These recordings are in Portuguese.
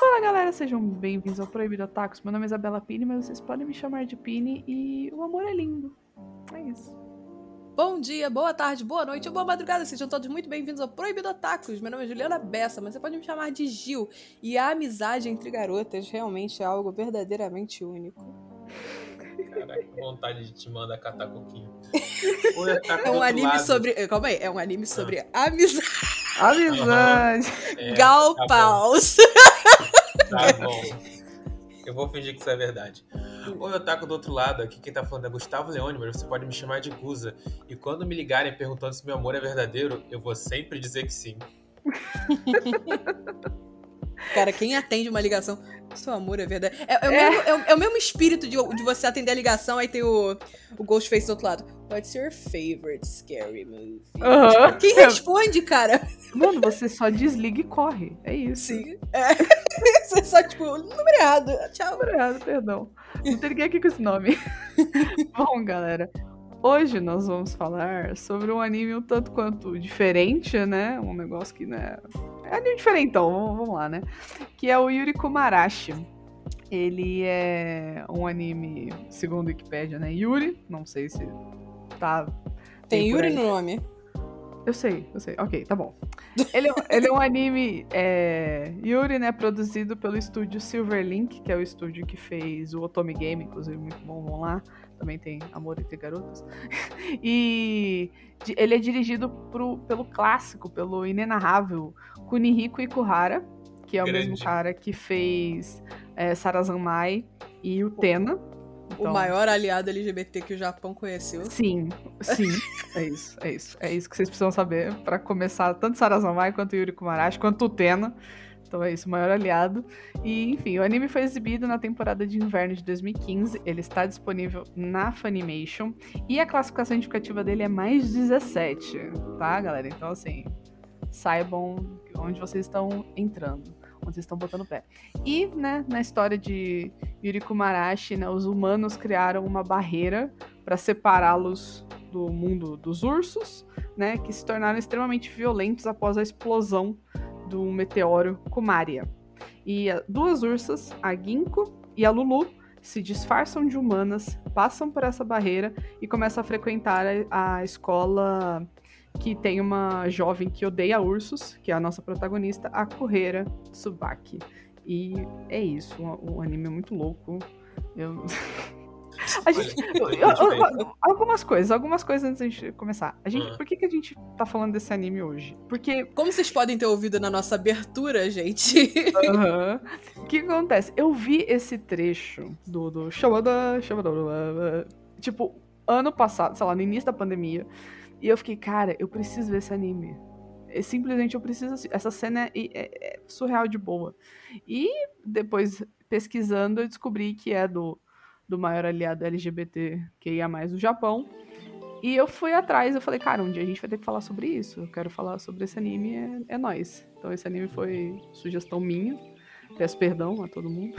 Fala galera, sejam bem-vindos ao Proibido Tacos. Meu nome é Isabela Pini, mas vocês podem me chamar de Pini e o amor é lindo. É isso. Bom dia, boa tarde, boa noite ou boa madrugada. Sejam todos muito bem-vindos ao Proibido Tacos. Meu nome é Juliana Bessa, mas você pode me chamar de Gil. E a amizade entre garotas realmente é algo verdadeiramente único. Caraca, que vontade de te mandar catar coquinho. Eu tá É um anime sobre. eh, Calma aí, é um anime sobre amizade. Amizade! É, Gal tá bom, Paus. Tá bom. Eu vou fingir que isso é verdade. Oi, Otaku do outro lado, aqui quem tá falando é Gustavo Leone, mas você pode me chamar de Guza. E quando me ligarem perguntando se meu amor é verdadeiro, eu vou sempre dizer que sim. Cara, quem atende uma ligação, seu amor é verdade. É, é o, Mesmo, é é o mesmo espírito de, de você atender a ligação, aí tem o, o Ghostface do outro lado. What's your favorite scary movie? Aham. Quem responde, cara? Mano, você só desliga e corre. É isso. Sim. É. Você só, tipo, número errado. Tchau. Obrigado, perdão. Não ninguém aqui com esse nome. Bom, galera. Hoje nós vamos falar sobre um anime um tanto quanto diferente, né? Um negócio que, né? É anime diferentão, vamos, vamos lá, né? Que é o Yuri Kumarashi. Ele é um anime, segundo a Wikipedia, né? Yuri, não sei se tá. Tem Yuri no nome. Eu sei, eu sei. Ok, tá bom. Ele, é- ele é um anime é, Yuri, né? Produzido pelo estúdio Silverlink, que é o estúdio que fez o Otome Game, inclusive muito bom, vão lá. Também tem Amor entre Garotas. E ele é dirigido pro- pelo clássico, pelo inenarrável Kunihiko Ikuhara, que é o mesmo Grande. cara que fez é, Sarazanmai e o Tena. Então- O maior aliado LGBT que o Japão conheceu. Sim, sim, é isso, é isso. É isso que vocês precisam saber pra começar tanto Sarazanmai quanto Yuri Kumarashi, quanto o Tena. Então é isso, o maior aliado. E, enfim, o anime foi exibido na temporada de inverno de 2015. Ele está disponível na Funimation. E a classificação indicativa dele é mais 17, tá, galera? Então, assim, saibam onde vocês estão entrando, onde vocês estão botando o pé. E, né, na história de Yuri Kumarashi, né, os humanos criaram uma barreira para separá-los do mundo dos ursos, né, que se tornaram extremamente violentos após a explosão do meteoro Kumaria. E ah, duas ursas, a Ginkgo e a Lulu, se disfarçam de humanas, passam por essa barreira e começam a frequentar a escola que tem uma jovem que odeia ursos, que é a nossa protagonista, a Correira Tsubaki. E é isso, o, o anime é muito louco. Eu... A gente, eu- eu- eu- algumas coisas, algumas coisas antes da gente começar. A gente, Ah. por que, que a gente tá falando desse anime hoje? Porque Como vocês podem ter ouvido na nossa abertura, gente, Aham. O que acontece? Eu vi esse trecho do, do tipo, ano passado, sei lá, no início da pandemia. E eu fiquei, cara, eu preciso ver esse anime. É, simplesmente eu preciso. Essa cena é, é- é surreal de boa. E depois, pesquisando, eu descobri que é do, do maior aliado LGBT que ia mais no Japão. E eu fui atrás, eu falei, cara, um dia a gente vai ter que falar sobre isso. Eu quero falar sobre esse anime, é, é nóis. Então esse anime foi sugestão minha. Peço perdão a todo mundo.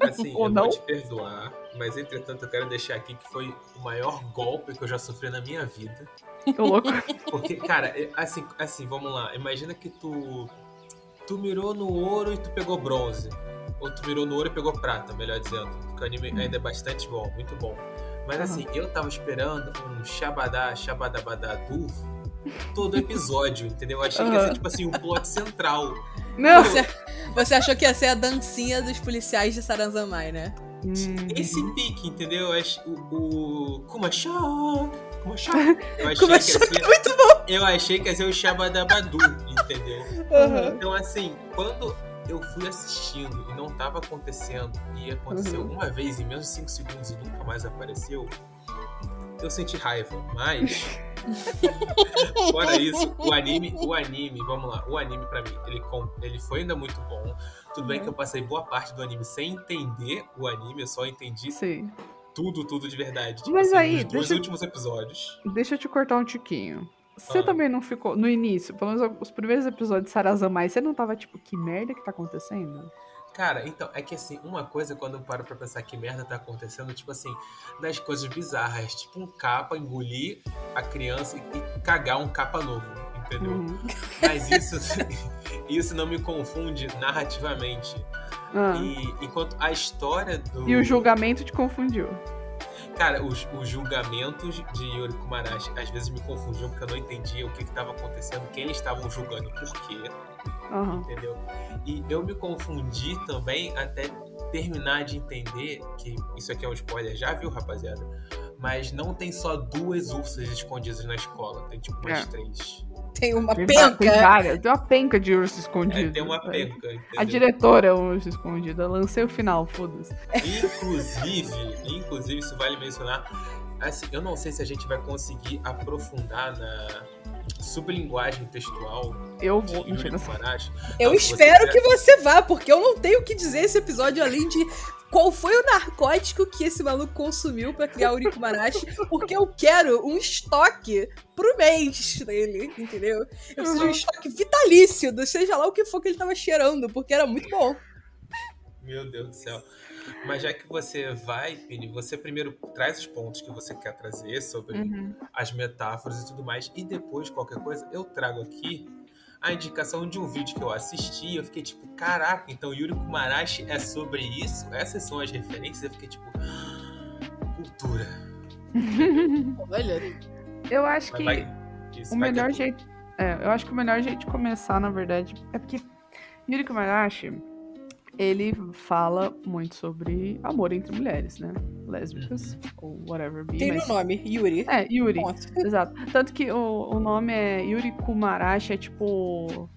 Assim, Ou eu não? vou te perdoar, mas entretanto eu quero deixar aqui que foi o maior golpe que eu já sofri na minha vida. Tô louco. Porque, cara, é- assim, assim, vamos lá. Imagina que tu. Tu mirou no ouro e tu pegou bronze. Ou tu mirou no ouro e pegou prata, melhor dizendo. Porque o anime ainda é bastante bom, muito bom. Mas Aham. assim, eu tava esperando um Shabadá, Shabadabadadu todo episódio, entendeu? Eu achei que ia ser tipo assim, um plot central. Não! você, você achou que ia ser a dancinha dos policiais de Sarazamai, né? Hum, Esse pique, entendeu? O. o! Kumashá! Eu achei Como que ia achou ser- que é muito bom. Eu achei que ia ser o Shabadabadu, entendeu? Aham. Então, assim, quando eu fui assistindo e não tava acontecendo, e aconteceu Uhum. uma vez em menos de 5 segundos e nunca mais apareceu, eu senti raiva. Mas, fora isso, o anime, o anime, vamos lá, o anime pra mim, ele, com- ele foi ainda muito bom. Tudo bem que eu passei boa parte do anime sem entender o anime, eu só entendi Sim. Tudo, tudo de verdade. Tipo Mas assim, aí, nos deixa- últimos episódios. Deixa eu te cortar um tiquinho. Você Ah. também não ficou. No início, pelo menos os primeiros episódios de Sarazamai, você não tava tipo, que merda que tá acontecendo? Cara, então, é que assim, uma coisa quando eu paro pra pensar que merda tá acontecendo, tipo assim, das coisas bizarras, tipo um capa engolir a criança e cagar um capa novo, entendeu? Uhum. Mas isso, isso não me confunde narrativamente. Ah, E enquanto a história do. E o julgamento te confundiu. Cara, os, os julgamentos de Yuri Kumarashi às vezes me confundiam porque eu não entendia o que estava acontecendo, quem eles estavam julgando, por quê, Aham. entendeu? E eu me confundi também até terminar de entender que isso aqui é um spoiler, já viu, rapaziada? Mas não tem só duas ursas escondidas na escola, tem tipo umas É. três. Tem uma Tem, va- tem penca. várias, tem uma penca de urso É, escondido. tem uma sabe? penca, entendeu? A diretora é um urso escondido. Eu lancei o final, foda-se. Inclusive, inclusive, isso vale mencionar. Assim, eu não sei se a gente vai conseguir aprofundar na sublinguagem textual Eu vou. Mentira. Kumarashi. Eu você espero quiser- que você vá, porque eu não tenho o que dizer esse episódio além de qual foi o narcótico que esse maluco consumiu pra criar o Urikumaраshi, porque eu quero um estoque pro mês dele, entendeu? Eu preciso de um Uhum. estoque vitalício, do seja lá o que for que ele tava cheirando, porque era muito bom. Meu Deus do céu. Mas já que você vai, Pini, você primeiro traz os pontos que você quer trazer sobre Uhum. as metáforas e tudo mais, e depois, qualquer coisa, eu trago aqui a indicação de um vídeo que eu assisti e eu fiquei tipo, caraca, então Yuri Kumarashi é sobre isso? Essas são as referências? Eu fiquei tipo, cultura. Olha, Eu acho que vai, isso o melhor jeito. É, eu acho que o melhor jeito de começar, na verdade, é porque Yuri Kumarashi, ele fala muito sobre amor entre mulheres, né? Lésbicas, ou whatever be. tem mas... no nome, Yuri. É, Yuri. Ponto. Exato. Tanto que o, o nome é Yuri Kumarashi, é tipo.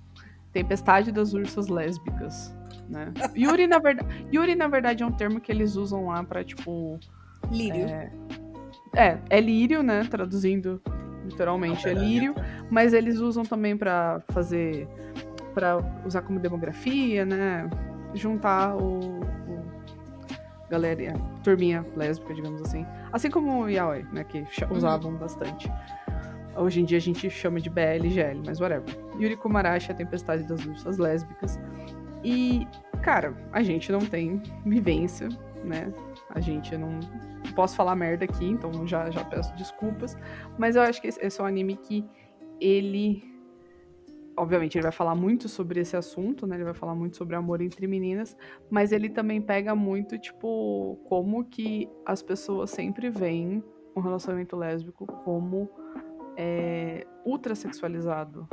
Tempestade das ursas lésbicas. Né? Yuri, na verdade, Yuri, na verdade, é um termo que eles usam lá pra, tipo. Lírio. É, é lírio, né? Traduzindo literalmente, é lírio. Mas eles usam também pra fazer. pra usar como demografia, né? Juntar o. o galera, turminha lésbica, digamos assim. Assim como o Yaoi, né? Que cha- usavam bastante. Hoje em dia a gente chama de BLGL, mas whatever. Yuri Kumarashi, a tempestade das ursas lésbicas. E, cara, a gente não tem vivência, né? A gente não. Posso falar merda aqui, então já, já peço desculpas. Mas eu acho que esse, esse é um anime que ele. Obviamente, ele vai falar muito sobre esse assunto, né? Ele vai falar muito sobre amor entre meninas, mas ele também pega muito, tipo, como que as pessoas sempre veem um relacionamento lésbico como é, ultrasexualizado,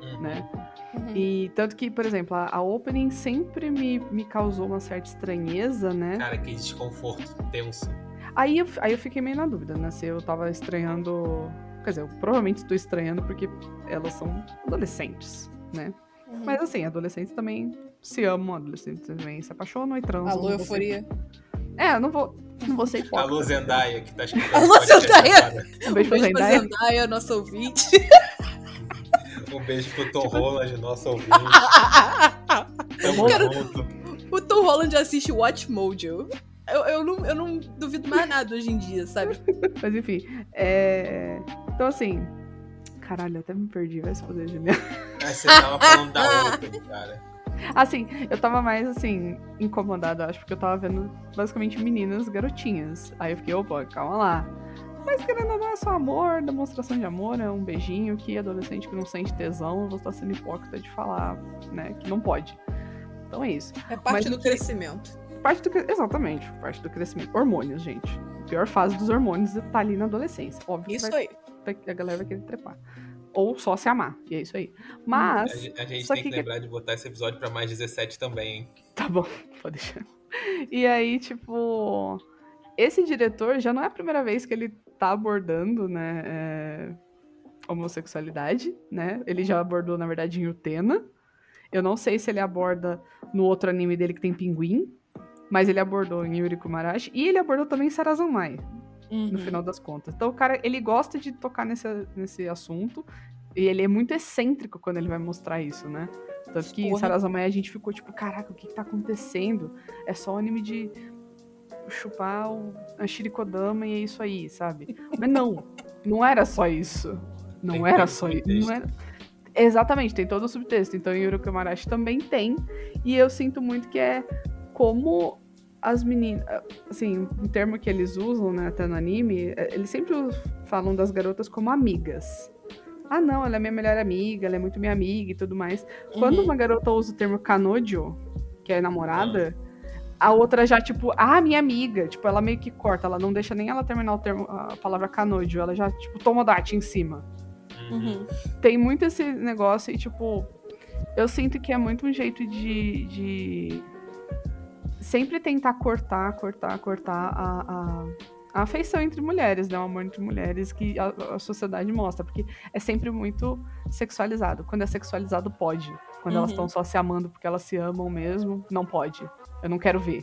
Uhum. né? Uhum. E tanto que, por exemplo, a, a opening sempre me, me causou uma certa estranheza, né? Cara, que desconforto tenso. Aí eu, aí eu fiquei meio na dúvida, né? Se eu tava estranhando. Quer dizer, eu provavelmente estou estranhando porque elas são adolescentes, né? Uhum. Mas assim, adolescentes também se amam, adolescentes também se apaixonam e transam. Alô, euforia. É, eu não vou, não vou ser hipócrita. Alô, Zendaya, que tá escutando. Alô, Zendaya! Um beijo pra Beijo pra Zendaya. Zendaya, nosso ouvinte. Um beijo pro Tom Tipo- Holland, nosso ouvinte. Tamo Cara, junto. o Tom Holland assiste Watch Mojo. Eu, eu, não, eu não duvido mais nada hoje em dia, sabe? Mas enfim, é... Então assim... Caralho, eu até me perdi, vai se poder, Juliana. Ah, você tava falando da outra, cara. Assim, eu tava mais, assim, incomodada, acho, porque eu tava vendo basicamente meninas garotinhas. Aí eu fiquei, opa, calma lá. Mas querendo ou não, é só amor, demonstração de amor, é um beijinho que adolescente que não sente tesão, você tá sendo hipócrita de falar, né, que não pode. Então é isso. É parte Mas do crescimento. Parte do Exatamente, parte do crescimento. Hormônios, gente. A pior fase dos hormônios tá ali na adolescência. Óbvio que Isso vai- aí. A galera vai querer trepar. Ou só se amar, e é isso aí. A, Mas. gente- a gente tem que que- lembrar de botar esse episódio pra mais 17 também, hein? Tá bom, pode deixar. E aí, tipo, esse diretor já não é a primeira vez que ele tá abordando, né, é, homossexualidade, né? Ele já abordou, na verdade, em Utena. Eu não sei se ele aborda no outro anime dele que tem pinguim, mas ele abordou em Yuri Kumarashi e ele abordou também em No Uhum. final das contas. Então, o cara, ele gosta de tocar nesse, nesse assunto e ele é muito excêntrico quando ele vai mostrar isso, né? Tanto que em Porra. Sarazamai a gente ficou tipo, caraca, o que, que tá acontecendo? É só anime de chupar o, a Shirikodama e é isso aí, sabe? Mas não, não era só isso. Não Tem era só isso. Não era... Exatamente, tem todo o subtexto. Então, Yuri Kamarashi também tem. E eu sinto muito que é como as meninas. Assim, o termo que eles usam, né, até no anime, é, eles sempre falam das garotas como amigas. Ah, não, ela é minha melhor amiga, ela é muito minha amiga e tudo mais. Quando Uhum. uma garota usa o termo kanojo, que é namorada, a outra já, tipo, ah, minha amiga. Tipo, ela meio que corta, ela não deixa nem ela terminar o termo, a palavra kanojo, ela já, tipo, toma date em cima. Uhum. Tem muito esse negócio e, tipo, eu sinto que é muito um jeito de. de sempre tentar cortar, cortar, cortar a. a... a afeição entre mulheres, né? O amor entre mulheres que a, a sociedade mostra. Porque é sempre muito sexualizado. Quando é sexualizado, pode. Quando elas Uhum. estão só se amando porque elas se amam mesmo, não pode. Eu não quero ver.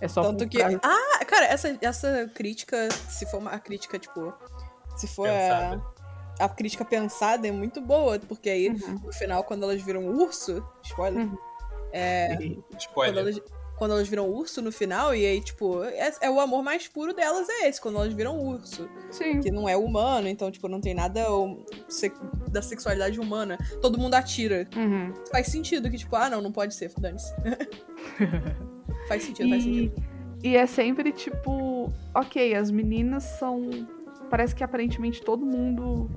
É só Tanto que. pra- Ah, cara, essa, essa crítica, se for uma crítica, tipo. Se for a, a crítica pensada, é muito boa. Porque aí, Uhum. no final, quando elas viram urso. Spoiler. Uhum. É. Quando Spoiler. elas, quando elas viram urso no final, e aí, tipo, é, é o amor mais puro delas, é esse, quando elas viram urso. Sim. Que não é humano, então, tipo, não tem nada da sexualidade humana. Todo mundo atira. Uhum. Faz sentido que, tipo, ah, não, não pode ser, dane-se. faz sentido, faz E, sentido. e é sempre tipo, ok, as meninas são. Parece que aparentemente todo mundo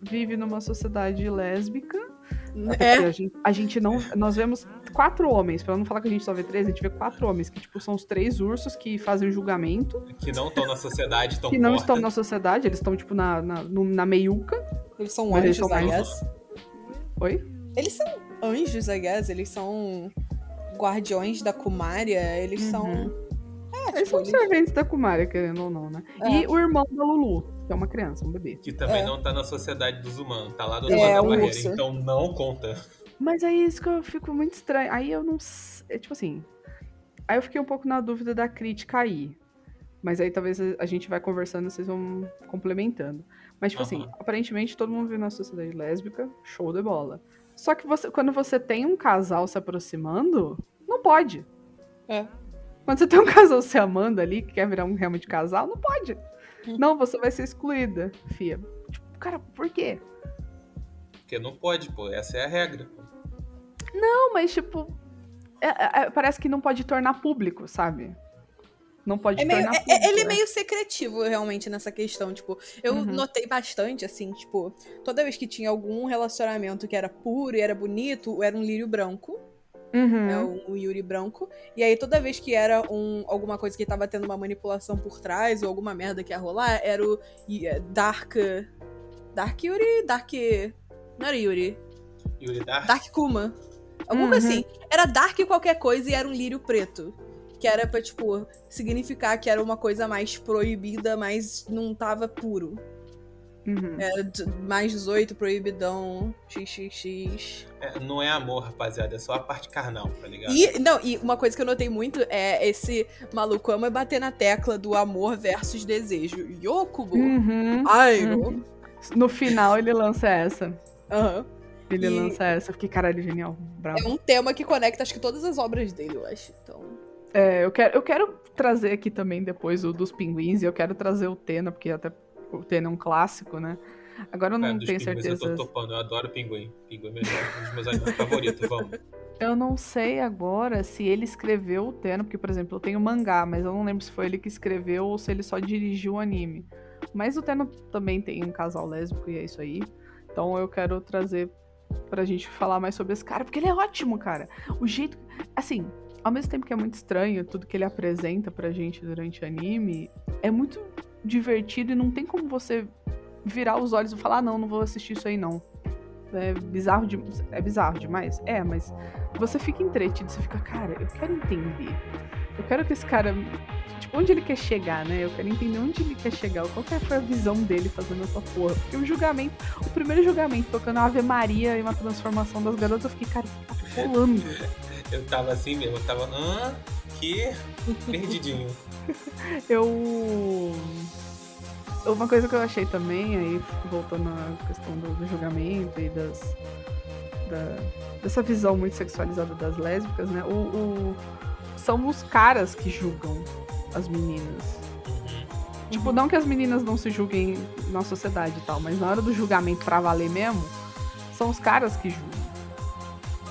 vive numa sociedade lésbica. Até É, porque a gente, a gente não. Nós vemos quatro homens, pra não falar que a gente só vê três, a gente vê quatro homens, que tipo, são os três ursos que fazem o julgamento, Que não estão na sociedade, estão que não estão na sociedade, eles estão, tipo, na, na, no- na meiuca. eles são Mas eles anjos, são I guess. Oi? Eles são anjos, I guess. Eles são guardiões da Kumária. Eles Uhum. são. É, Eles tipo, são eles- serventes da Kumari, querendo ou não, né? É. E o irmão da Lulu, que é uma criança, um bebê. Que também É. não tá na sociedade dos humanos, tá lá do É, lado da barreira, urso. então não conta. Mas é isso que eu fico muito estranho. Aí eu não. É tipo assim. Aí eu fiquei um pouco na dúvida da crítica aí. Mas aí talvez a gente vai conversando e vocês vão complementando. Mas, tipo assim, aparentemente todo mundo vive na sociedade lésbica, show de bola. Só que você, quando você tem um casal se aproximando, não pode. É. Quando você tem um casal se amando ali, que quer virar um realmente casal, não pode. Não, você vai ser excluída, fia. Tipo, cara, por quê? Porque não pode, pô. Essa é a regra. Não, mas tipo. é- é- é- parece que não pode tornar público, sabe? Não pode É meio- tornar é- público. é- ele é né? meio secretivo, realmente, nessa questão. Tipo, eu Uhum. notei bastante, assim, tipo, toda vez que tinha algum relacionamento que era puro e era bonito, era um lírio branco. Uhum. É o, o Yuri branco. E aí, toda vez que era um, alguma coisa que tava tendo uma manipulação por trás, ou alguma merda que ia rolar, era o é, Dark. Dark Yuri? Dark. Não era Yuri. Yuri Dark, Dark Kuma. Alguma Uhum. assim. Era Dark qualquer coisa e era um lírio preto. Que era pra, tipo, significar que era uma coisa mais proibida, mas não tava puro. Uhum. D- mais 18, proibidão, xxx. é, não é amor, rapaziada. É só a parte carnal, tá ligado? E, não, e uma coisa que eu notei muito é esse maluco ama bater na tecla do amor versus desejo. Yokubo. Uhum. Ai, Uhum. não. No final ele lança essa. Aham. Ele E- lança essa. Fiquei, caralho, genial. Bravo. É um tema que conecta, acho que todas as obras dele, eu acho. Então. É, eu quero, eu quero trazer aqui também depois o dos pinguins, e eu quero trazer o Tena, porque até o Tena é um clássico, né? Agora eu Cara, não dos tenho certeza. Eu tô topando, eu adoro pinguim. Pinguim é melhor, um dos meus animais favoritos, vamos. Eu não sei agora se ele escreveu o Tena, porque, por exemplo, eu tenho mangá, mas eu não lembro se foi ele que escreveu ou se ele só dirigiu o anime. Mas o Tena também tem um casal lésbico e é isso aí. Então eu quero trazer pra gente falar mais sobre esse cara, porque ele é ótimo, cara. O jeito. Assim, ao mesmo tempo que é muito estranho tudo que ele apresenta pra gente durante o anime, é muito divertido e não tem como você virar os olhos e falar, ah, não, não vou assistir isso aí, não. É bizarro, de... é bizarro demais? É, mas você fica entretido, você fica, cara, eu quero entender. Eu quero que esse cara. Tipo, onde ele quer chegar, né? Eu quero entender onde ele quer chegar. Qual que foi a visão dele fazendo essa porra. Porque o julgamento, o primeiro julgamento, tocando Ave Maria e uma transformação das garotas, eu fiquei, cara, o que tá rolando? Eu tava assim mesmo, eu tava. Hã? Que? Perdidinho. Eu. Uma coisa que eu achei também, aí voltando à questão do, do julgamento e das. da- dessa visão muito sexualizada das lésbicas, né? O, o- são os caras que julgam as meninas. Tipo, não que as meninas não se julguem na sociedade e tal, mas na hora do julgamento pra valer mesmo, são os caras que julgam.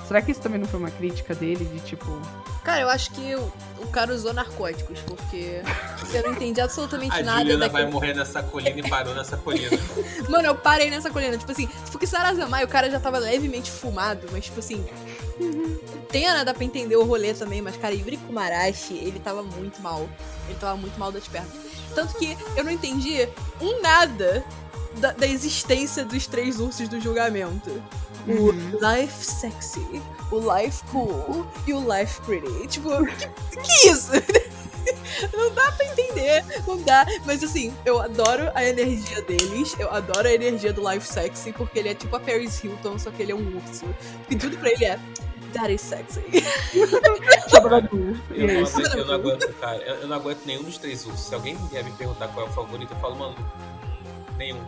Será que isso também não foi uma crítica dele de tipo. Cara, eu acho que o, o cara usou narcóticos, porque eu não entendi absolutamente A nada Juliana daquele. vai morrer nessa colina e parou nessa colina. Mano, eu parei nessa colina. Tipo assim, porque Sarazamai, o cara já tava levemente fumado, mas tipo assim. Tem, né? Dá pra entender o rolê também, mas, cara, Yuri Kumarashi, ele tava muito mal. Ele tava muito mal das pernas. Tanto que eu não entendi um nada da, da existência dos três ursos do julgamento. O Life Sexy, o Life Cool e o Life Pretty. Tipo, que, que isso? Não dá pra entender, não dá. Mas assim, eu adoro a energia deles, eu adoro a energia do Life Sexy, porque ele é tipo a Paris Hilton, só que ele é um urso. Porque tudo pra ele é. That is sexy. E Eu não, isso. aguento, eu não aguento, cara. Eu, eu não aguento nenhum dos três ursos. Se alguém vier me perguntar qual é o favorito, eu falo, mano, nenhum.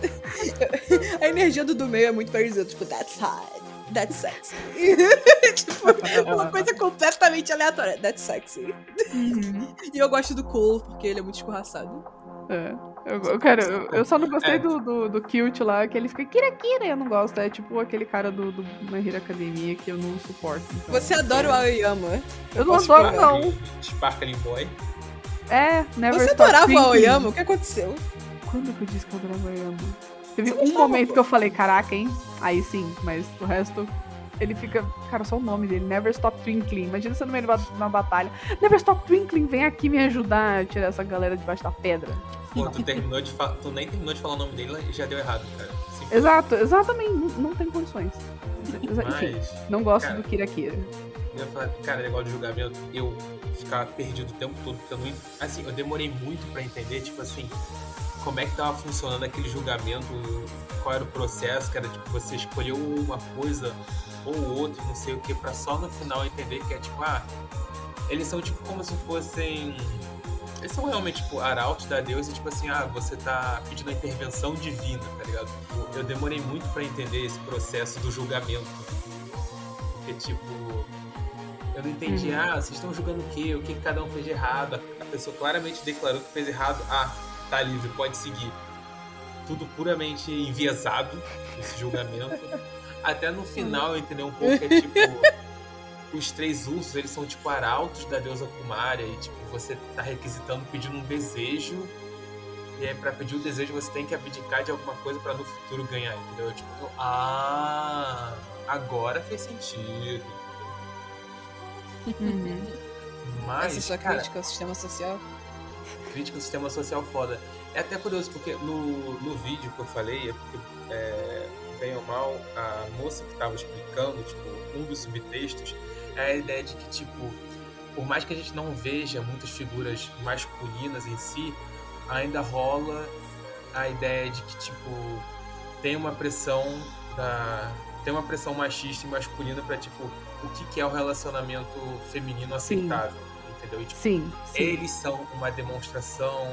A energia do do meio é muito Hilton, tipo, that's hot. That's sexy. tipo, é uma coisa completamente aleatória. That's sexy. Uhum. E eu gosto do Cool, porque ele é muito escorraçado. É. Eu, eu, cara, eu, eu só não gostei É. do, do, do Cute lá, que ele fica Kira Kira, eu não gosto. É tipo aquele cara do, do My Hero Academia que eu não suporto. então. Você adora o Aoyama. Eu não posso adoro, não. Sparkling Boy. É, Never Você adorava o. Aoyama? O que aconteceu? Quando que eu disse que eu adorava Aoyama? Teve um momento que eu falei, caraca, hein? Aí sim, mas o resto. Ele fica. Cara, só o nome dele, Never Stop Twinkling. Imagina você no meio de uma- batalha. Never Stop Twinkling, vem aqui me ajudar a tirar essa galera debaixo da pedra. Pô, tu, terminou de fa- tu nem terminou de falar o nome dele e já deu errado, cara. Sim. Exato, exatamente. Não, não tem condições. Enfim, Mas, não gosto cara, do Kira Kira. eu ia falar, cara, negócio de julgamento, eu ficava perdido o tempo todo, porque eu não. Assim, eu demorei muito pra entender, tipo assim, como é que tava funcionando aquele julgamento, qual era o processo, que era tipo, você escolheu uma coisa ou outra, não sei o que, pra só no final entender que é tipo, ah, eles são tipo como se fossem. Eles são realmente, tipo, arautos da deusa, e tipo assim, ah, você tá pedindo a intervenção divina, tá ligado? Eu demorei muito pra entender esse processo do julgamento. Porque, tipo, eu não entendi, Uhum. ah, vocês estão julgando o quê? O que que cada um fez de errado? A pessoa claramente declarou que fez errado, ah, tá livre, pode seguir. Tudo puramente enviesado, esse julgamento. Até no final eu entendi um pouco é tipo. Os três ursos, eles são tipo arautos da deusa Kumara e tipo, você tá requisitando, pedindo um desejo. E aí, pra pedir o desejo, você tem que abdicar de alguma coisa pra no futuro ganhar, entendeu? Tipo, ah, agora fez sentido. Mas, Essa é sua cara, crítica ao sistema social? Crítica ao sistema social foda. É até curioso, porque no, no vídeo que eu falei, é porque, é, bem ou mal, a moça que tava explicando, tipo, um dos subtextos, é a ideia de que, tipo, por mais que a gente não veja muitas figuras masculinas em si, ainda rola a ideia de que, tipo, tem uma pressão da. Tem uma pressão machista e masculina pra, tipo, o que, que é o relacionamento feminino aceitável. Entendeu? E, tipo, Sim, sim. eles são uma demonstração.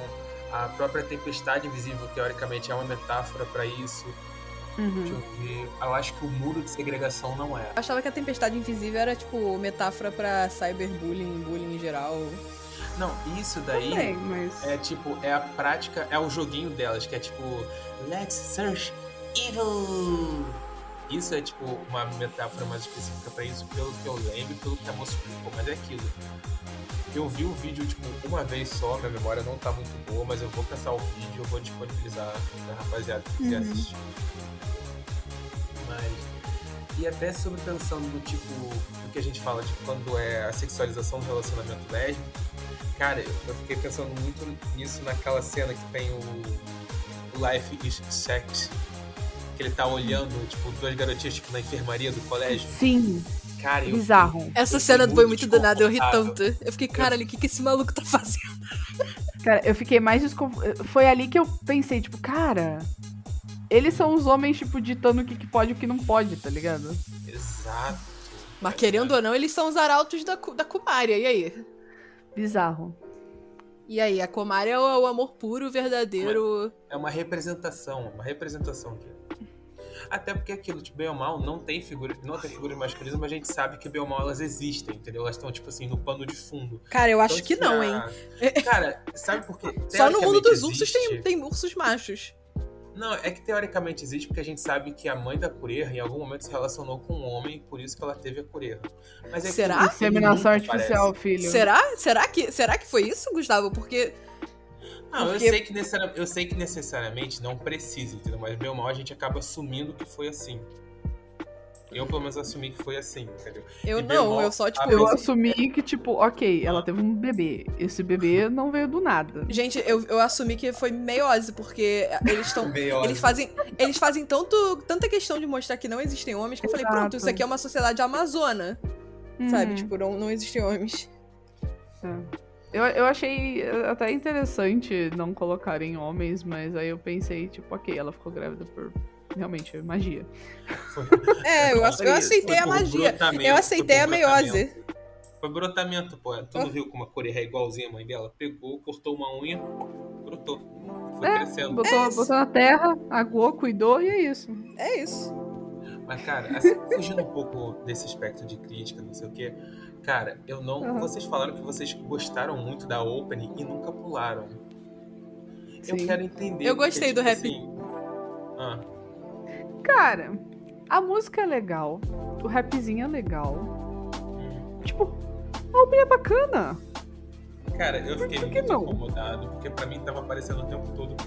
A própria tempestade invisível, teoricamente, é uma metáfora para isso. Deixa Uhum. eu ver. Eu acho que o muro de segregação não é. Eu achava que a tempestade invisível era, tipo, metáfora pra cyberbullying, bullying em geral. Não, isso daí Também, mas. é tipo, é a prática, é o joguinho delas, que é tipo, let's search evil. Isso é tipo uma metáfora mais específica pra isso, pelo que eu lembro e pelo que a moça explicou, mas é aquilo. Eu vi o vídeo, tipo, uma vez só, minha memória não tá muito boa, mas eu vou caçar o vídeo, eu vou disponibilizar pra rapaziada que quiser Uhum. assistir. Mas. E até sobre pensando no tipo, do que a gente fala, tipo, quando é a sexualização do relacionamento lésbico, cara, eu, fiquei pensando muito nisso naquela cena que tem o, o Life is Sex. Que ele tá olhando, tipo, duas garotinhas, tipo, na enfermaria do colégio. Sim, Cara, eu bizarro. Essa Eu cena fiquei foi muito do nada, eu ri tanto. Eu fiquei, caralho, o que, que esse maluco tá fazendo? Cara, eu fiquei mais desconfortável. Foi ali que eu pensei, tipo, cara. Eles são os homens, tipo, ditando o que, que pode e o que não pode, tá ligado? Exato. Mas querendo ou não, eles são os arautos da, da Kumária, e aí? Bizarro. E aí, a Kumária é o, o amor puro, verdadeiro. É uma representação, uma representação de. Até porque aquilo, tipo, bem ou mal, não tem figura, não tem figuras masculinas, mas a gente sabe que bem ou mal elas existem, entendeu? Elas estão, tipo assim, no pano de fundo. Cara, eu acho Então, que tipo, não, hein? Cara, sabe por quê? Só no mundo dos ursos tem, existe- tem ursos machos. Não, é que teoricamente existe porque a gente sabe que a mãe da Cureha em algum momento se relacionou com um homem, por isso que ela teve a Cureha. Mas é que Será? filme Inseminação artificial, aparece. filho. Será? Será que, será que foi isso, Gustavo? Porque Não, Porque- eu, sei que necessari- eu sei que necessariamente não precisa, entendeu? Mas ou mal a gente acaba assumindo que foi assim. Eu, pelo menos, assumi que foi assim, entendeu? eu E não, mal, eu só, tipo. a Eu assumi que, tipo, ok, ela teve um bebê. Esse bebê não veio do nada. Gente, eu, eu assumi que foi meiose, porque eles estão. Eles fazem, eles fazem tanto, tanta questão de mostrar que não existem homens que eu falei, Exato. pronto, isso aqui é uma sociedade amazona, sabe? Uhum. Tipo, não, não existem homens. Eu, eu achei até interessante não colocarem homens, mas aí eu pensei, tipo, ok, ela ficou grávida por realmente magia. É, eu, eu aceitei a magia. Eu aceitei a meiose. Foi brotamento, pô. Tu não Ah. viu como a Cureha é igualzinha a mãe dela? Pegou, cortou uma unha, brotou. Foi É, crescendo. Botou, botou na terra, aguou, cuidou e é isso. É isso. Mas, cara, assim, fugindo um pouco desse aspecto de crítica, não sei o quê. Cara, eu não. Uhum. Vocês falaram que vocês gostaram muito da opening e nunca pularam. Eu Sim. quero entender. Eu porque, gostei do tipo rap. assim, ah, Cara, a música é legal, o rapzinho é legal. hum. Tipo, a obra é bacana. Cara, eu fiquei Por que muito não? incomodado, porque pra mim tava aparecendo o tempo todo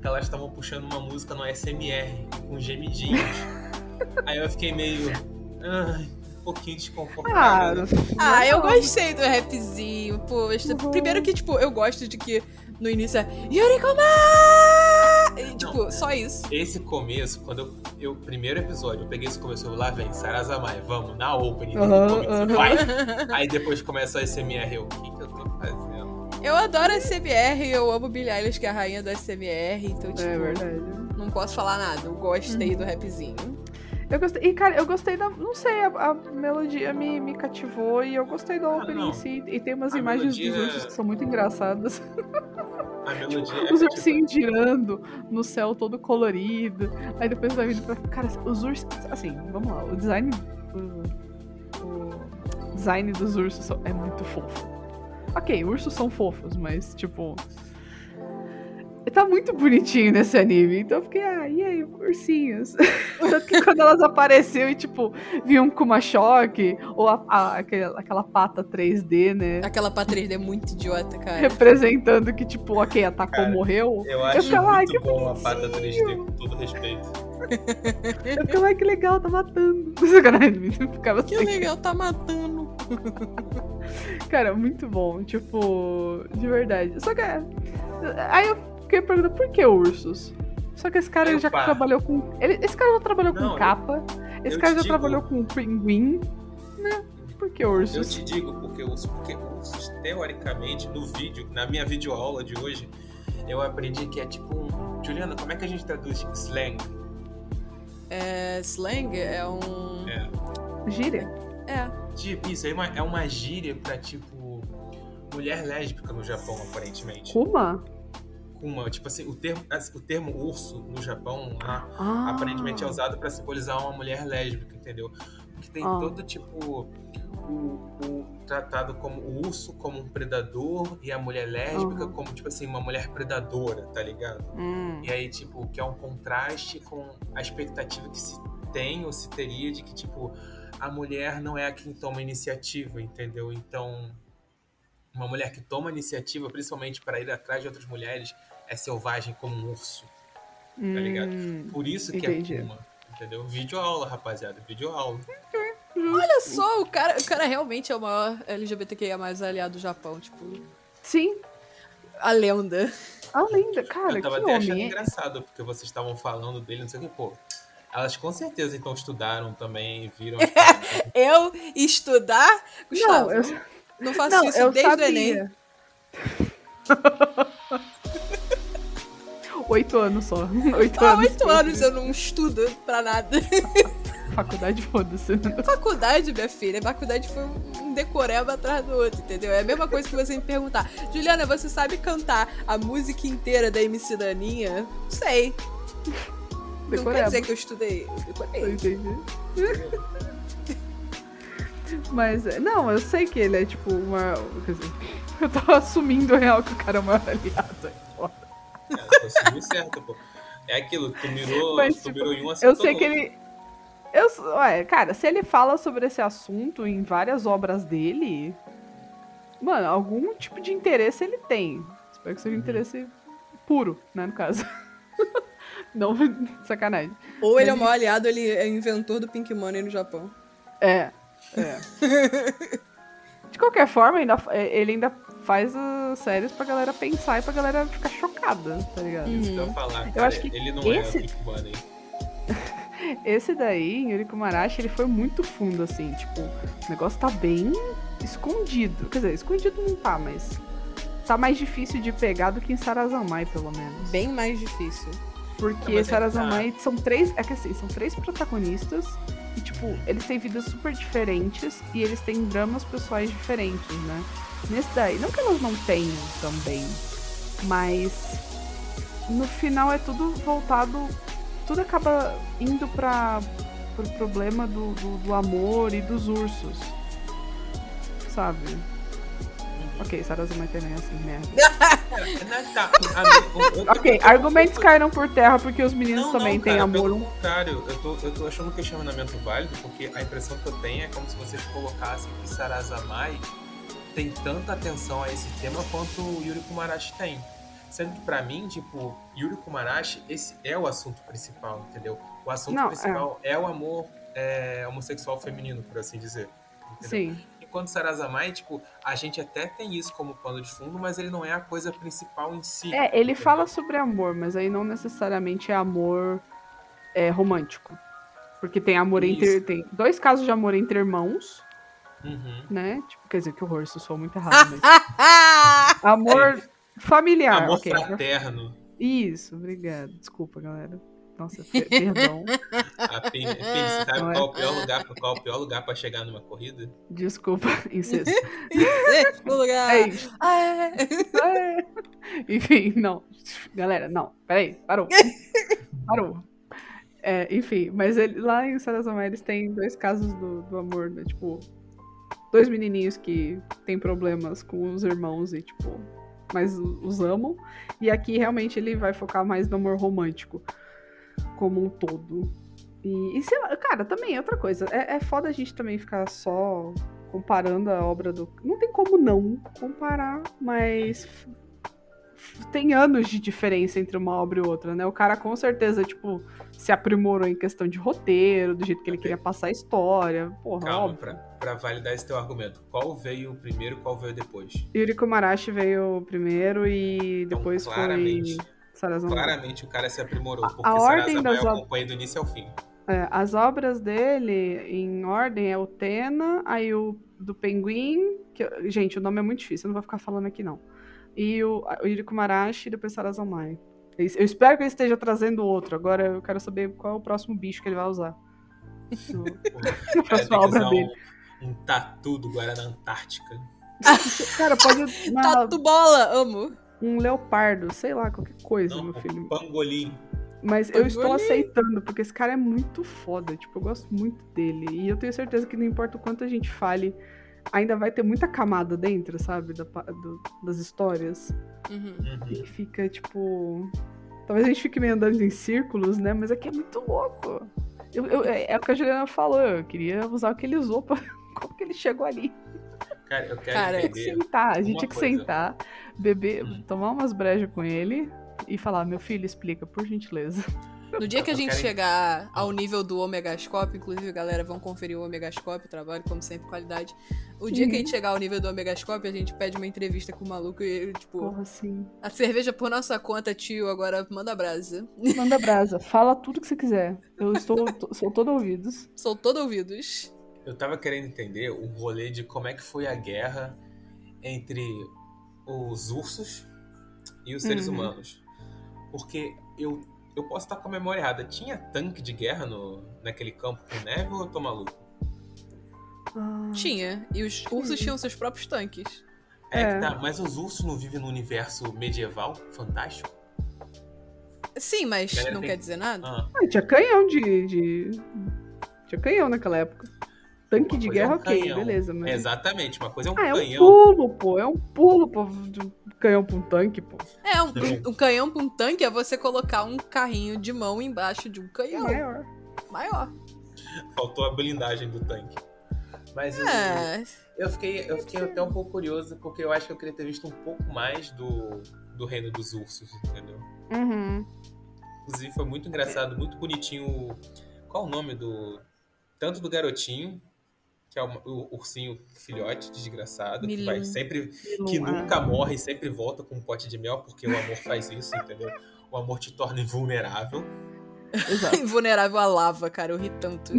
que elas estavam puxando uma música no SMR, com gemidinhos. Aí eu fiquei meio. Ai, um pouquinho Ah, desconfortável. né? Ah, eu não. gostei do rapzinho, poxa. Uhum. Primeiro que, tipo, eu gosto de que no início é Yurikoma! E, tipo, só isso. Esse começo, quando eu, eu. Primeiro episódio, eu peguei esse começo, eu, lá vem, Sarazamai, vamos, na opening, começo, aham. vai. Aí depois começa o SMR, eu, o que que eu tô fazendo? Eu adoro a SMR, eu amo Billie Eilish, que é a rainha da SMR, então, tipo, É verdade. não posso falar nada. Eu gostei do rapzinho. Eu gostei. E, cara, eu gostei da. Não sei, a, a melodia me, me cativou e eu gostei da Ah, opening não. em si. E tem umas A imagens melodia- dos ursos que são muito engraçadas. A melodia é Os tipo, ursinhos girando no céu todo colorido. Aí depois vai vindo pra. Cara, os ursos. Assim, vamos lá. O design. O, o design dos ursos é muito fofo. Ok, ursos são fofos, mas tipo. Tá muito bonitinho nesse anime. Então eu fiquei, ah, e aí, ursinhos? Tanto que quando elas apareceram e, tipo, vinham com uma choque, ou a, a- aquela, aquela pata 3D, né? Aquela pra 3D é muito idiota, cara. Representando que, tipo, ok, atacou, Cara, morreu. Eu acho ficava, ai, muito que bom a pata 3D, com todo respeito. Eu ficava, ai, que legal, tá matando. Ficava Que assim. legal, tá matando. Cara, muito bom. Tipo, de verdade. Só que. é, Aí eu fiquei perguntando, por que ursos? Só que esse cara já trabalhou com. Ele, esse cara já trabalhou Não, com eu- capa. Esse eu cara já digo- trabalhou com pinguim. Né? Por que Eu ursos? te digo, porque os, porque os, teoricamente, no vídeo, na minha videoaula de hoje, eu aprendi que é tipo um. Juliana, como é que a gente traduz slang? É, slang é um. É. Gíria? É. Tipo, isso aí é uma, é uma gíria pra, tipo, mulher lésbica no Japão, aparentemente. Kuma? Kuma, tipo assim, o termo, assim, o termo urso no Japão lá, Ah. aparentemente é usado pra simbolizar uma mulher lésbica, entendeu? Porque tem Ah. todo tipo o, o tratado como o urso como um predador e a mulher lésbica Aham. como tipo assim uma mulher predadora, tá ligado? Hum. E aí tipo que é um contraste com a expectativa que se tem ou se teria de que tipo a mulher não é a quem toma iniciativa, entendeu? Então uma mulher que toma iniciativa, principalmente para ir atrás de outras mulheres, é selvagem como um urso. tá ligado? Hum. Por isso que Entendi. é Kuma, entendeu? Vídeo aula, rapaziada, vídeo aula. Olha só, o cara, o cara realmente é o maior LGBTQIA mais aliado do Japão, tipo, Sim, a lenda. a lenda. Cara, Eu que tava até achando homem. é? engraçado, porque vocês estavam falando dele, não sei o que, pô. Elas com certeza então estudaram também, viram. paradas. Eu estudar? Gustavo, Não, eu, não faço não, isso eu desde o Enem. Oito anos só. Oito Há anos. oito anos eu não estudo pra nada. Faculdade, foda-se. Faculdade, minha filha, faculdade foi um decoreba atrás do outro, entendeu? É a mesma coisa que você me perguntar. Juliana, você sabe cantar a música inteira da MC Daninha? Sei. Não quer Decoreba. dizer que eu estudei. Eu Eu decorei. entendi. Mas, é, não, eu sei que ele é tipo uma. Quer dizer, eu tô assumindo real que o cara é o maior aliado. É certo, pô. É aquilo, tu mirou, Mas, tu tipo, mirou em um Eu acertou sei no que ele. Eu, ué, cara, se ele fala sobre esse assunto em várias obras dele, mano, algum tipo de interesse ele tem. Espero que seja um Uhum. interesse puro, né, no caso. Não, sacanagem. Ou ele é o Mas- maior aliado, ele é inventor do Pink Money no Japão. É. É. De qualquer forma, ainda, é, ele ainda faz as séries pra galera pensar e pra galera ficar chocada, tá ligado? Isso que eu ia falar, Eu cara, acho que ele não esse- é o Big Money. Esse daí, Yuriko Marashi, ele foi muito fundo, assim, tipo, o negócio tá bem escondido. Quer dizer, escondido não tá, mas tá mais difícil de pegar do que em Sarazamai, pelo menos. Bem mais difícil. Porque é que Sarazamai são três. É que assim, são três protagonistas. Tipo, eles têm vidas super diferentes e eles têm dramas pessoais diferentes, né? Nesse daí, não que elas não tenham também, mas no final é tudo voltado. Tudo acaba indo pra, pro problema do, do, do amor e dos ursos. Sabe? Ok, Sarazamai também é assim, merda. Tá, o- o- Ok, argumentos caíram por terra porque os meninos Não, também não, têm cara, amor Pelo contrário, eu tô, eu tô achando um questionamento válido, porque a impressão que eu tenho é como se vocês colocassem que Sarazamai tem tanta atenção a esse tema quanto o Yuri Kumarashi tem. Sendo que pra mim, tipo, Yuri Kumarashi, esse é o assunto principal, entendeu? O assunto Não, principal é. o amor é, homossexual feminino, por assim dizer. Entendeu? Sim. Enquanto Sarazamai, tipo, a gente até tem isso como pano de fundo, mas ele não é a coisa principal em si. É, ele entendeu? fala sobre amor, mas aí não necessariamente é amor é, romântico. Porque tem amor Isso. entre. Tem dois casos de amor entre irmãos, Uhum. né? Tipo, quer dizer, que horror, isso soa muito errado, mas. amor familiar. Amor ok, amor- fraterno. Isso, obrigado. Desculpa, galera. Nossa, per- perdão. A Pini, você sabe Não é? qual, o pior lugar, qual o pior lugar pra chegar numa corrida? Desculpa, incesto. Sexto lugar. É isso. Ah, é. É. Enfim, não. Galera, não. Peraí, parou. Parou. É, enfim, mas ele, lá em Sarazama eles têm dois casos do, do amor, né? Tipo, dois menininhos que têm problemas com os irmãos e, tipo, mas os amam. E aqui realmente ele vai focar mais no amor romântico como um todo. E, e sei lá, cara, também é outra coisa. É, é foda a gente também ficar só comparando a obra do. Não tem como não comparar, mas tem anos de diferença entre uma obra e outra, né? O cara com certeza, tipo, se aprimorou em questão de roteiro, do jeito que ele queria passar a história. Porra, Calma, pra, pra validar esse teu argumento. Qual veio primeiro qual veio depois? Yuri Komarashi veio primeiro e Então, depois claramente, foi Claramente o cara se aprimorou, porque a ordem das eu ob- acompanho do início ao fim. É, as obras dele, em ordem, é o Tena, aí o do Pinguim, que, gente, o nome é muito difícil, eu não vou ficar falando aqui não. E o, o Yuri Kumarashi e depois Sarazamai. Eu espero que ele esteja trazendo outro, agora eu quero saber qual é o próximo bicho que ele vai usar. Na próxima obra dele. um, um tatu do Guarana Antártica. Cara, pode uma- Tatu bola, amo. Um leopardo, sei lá, qualquer coisa, Não, meu filho. um pangolim. Mas eu estou Pangolim. aceitando, porque esse cara é muito foda. Tipo, eu gosto muito dele. E eu tenho certeza que não importa o quanto a gente fale, ainda vai ter muita camada dentro, sabe? Da do- das histórias. Uhum. Uhum. E fica, tipo. Talvez a gente fique meio andando em círculos, né? Mas aqui é muito louco. Eu- eu- é, é o que a Juliana falou. Eu queria usar o que ele usou pra. Como que ele chegou ali? Cara, eu quero Cara, Tinha que sentar. A gente tinha que coisa. sentar, beber, Hum. tomar umas brejas com ele e falar: meu filho, explica, por gentileza. No dia que a gente chegar ao nível do Omegascope, inclusive, galera, vão conferir o Omegascope, trabalho, como sempre, qualidade. O dia que a gente chegar ao nível do Omegascope, a gente pede uma entrevista com o maluco e ele, tipo, Porra, assim. a cerveja por nossa conta, tio, agora manda brasa. Manda brasa, fala tudo que você quiser. Eu estou, to- sou todo ouvidos. Sou todo ouvidos. Eu tava querendo entender o rolê de como é que foi a guerra entre os ursos e os seres Uhum. humanos. Porque eu, eu posso estar com a memória errada. Tinha tanque de guerra no, naquele campo com neve ou eu tô maluco? Ah, Tinha. E os ursos Sim. tinham seus próprios tanques. É, É. que tá, mas os ursos não vivem no universo medieval fantástico? Sim, mas não tem- quer dizer nada. Ah, Ah, tinha canhão de, de. Tinha canhão naquela época. Tanque Uma de coisa é guerra, um ok, canhão. beleza. Mas... exatamente, uma coisa é um Ah, é um canhão. pulo, pô. É um pulo, pô. De um canhão pra um tanque, pô. É, um, um- um canhão pra um tanque é você colocar um carrinho de mão embaixo de um canhão Maior. maior. Faltou a blindagem do tanque. Mas eu- É. eu, fiquei, eu fiquei até um pouco curioso, porque eu acho que eu queria ter visto um pouco mais do, do Reino dos Ursos, entendeu? Uhum. Inclusive foi muito engraçado, muito bonitinho. o- Qual o nome do. Tanto do garotinho, que é o, o ursinho filhote desgraçado, que vai sempre. que Não, nunca morre e sempre volta com um pote de mel, porque o amor faz isso, entendeu? O amor te torna invulnerável. Exato. Invulnerável à lava, cara. Eu ri tanto.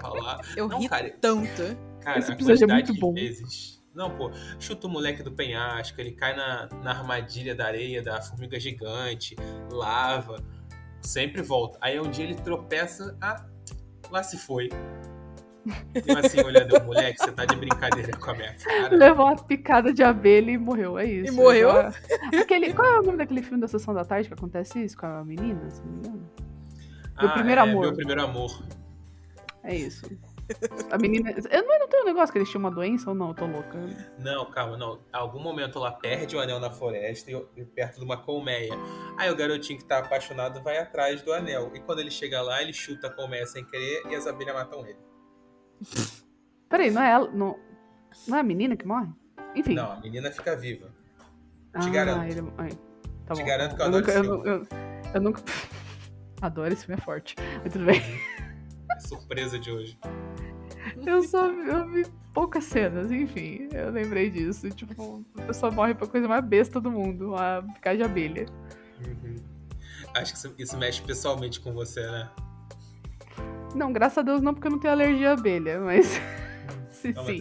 Falar. Eu Não, ri cara, tanto. Cara, Esse a episódio é quantidade muito de bom. vezes. Não, pô, chuta o moleque do penhasco, ele cai na, na armadilha da areia, da formiga gigante, lava, sempre volta. Aí um dia ele tropeça, ah, lá se foi. Eu assim, olhando, moleque, você tá de brincadeira com a minha cara. Levou uma picada de abelha e morreu. É isso. E morreu? Aquele, qual é o nome daquele filme da Sessão da Tarde que acontece isso com a menina? Se não me engano? Meu primeiro é, amor. Meu primeiro amor. É isso. A menina. Eu não, não tem um negócio que eles tinham uma doença ou não? Eu tô louca. Não, calma, não. Algum momento ela perde o anel na floresta e, e perto de uma colmeia. Aí o garotinho que tá apaixonado vai atrás do anel. E quando ele chega lá, ele chuta a colmeia sem querer e as abelhas matam ele. Peraí, não é ela. Não, não é a menina que morre? Enfim. Não, a menina fica viva. ah, te garanto. Ele... ai, tá Te bom. garanto que eu eu adoro nunca, esse eu, filme. nu- eu, eu nunca. Adoro esse filme, é forte. Mas tudo bem. Surpresa de hoje. Eu só eu vi poucas cenas, enfim. Eu lembrei disso. Tipo, a pessoa morre pra coisa mais besta do mundo, a picar de abelha. Uhum. Acho que isso, isso mexe pessoalmente com você, né? Não, graças a Deus não, porque eu não tenho alergia à abelha, mas. se Não, sim.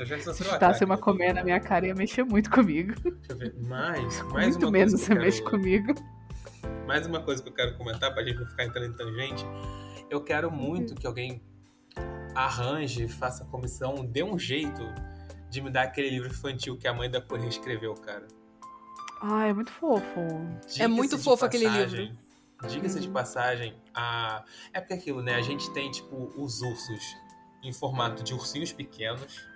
Se uma né? colmeia na minha cara, ia mexer muito comigo. Deixa eu ver. Mais, mais muito uma menos coisa você mexe comigo. Mais uma coisa que eu quero comentar pra gente não ficar entrando em tangente. Eu quero muito que alguém arranje, faça comissão, dê um jeito de me dar aquele livro infantil que a mãe da Correia escreveu, cara. Ah, é muito fofo. Diga-se É muito fofo aquele livro. Diga-se de passagem, a... é porque aquilo, né? A gente tem, tipo, os ursos em formato de ursinhos pequenos,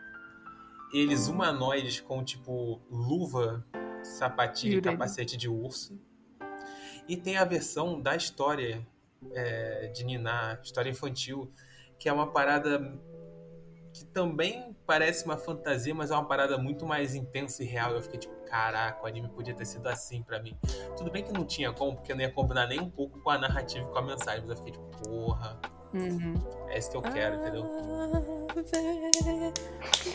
eles humanoides com, tipo, luva, sapatilha e capacete de urso. E tem a versão da história é, de Niná, história infantil, que é uma parada que também parece uma fantasia, mas é uma parada muito mais intensa e real. Eu fiquei tipo, caraca, o anime podia ter sido assim pra mim. Tudo bem que não tinha como, porque não ia combinar nem um pouco com a narrativa e com a mensagem, mas eu fiquei tipo, porra, Uhum. é isso que eu quero, entendeu?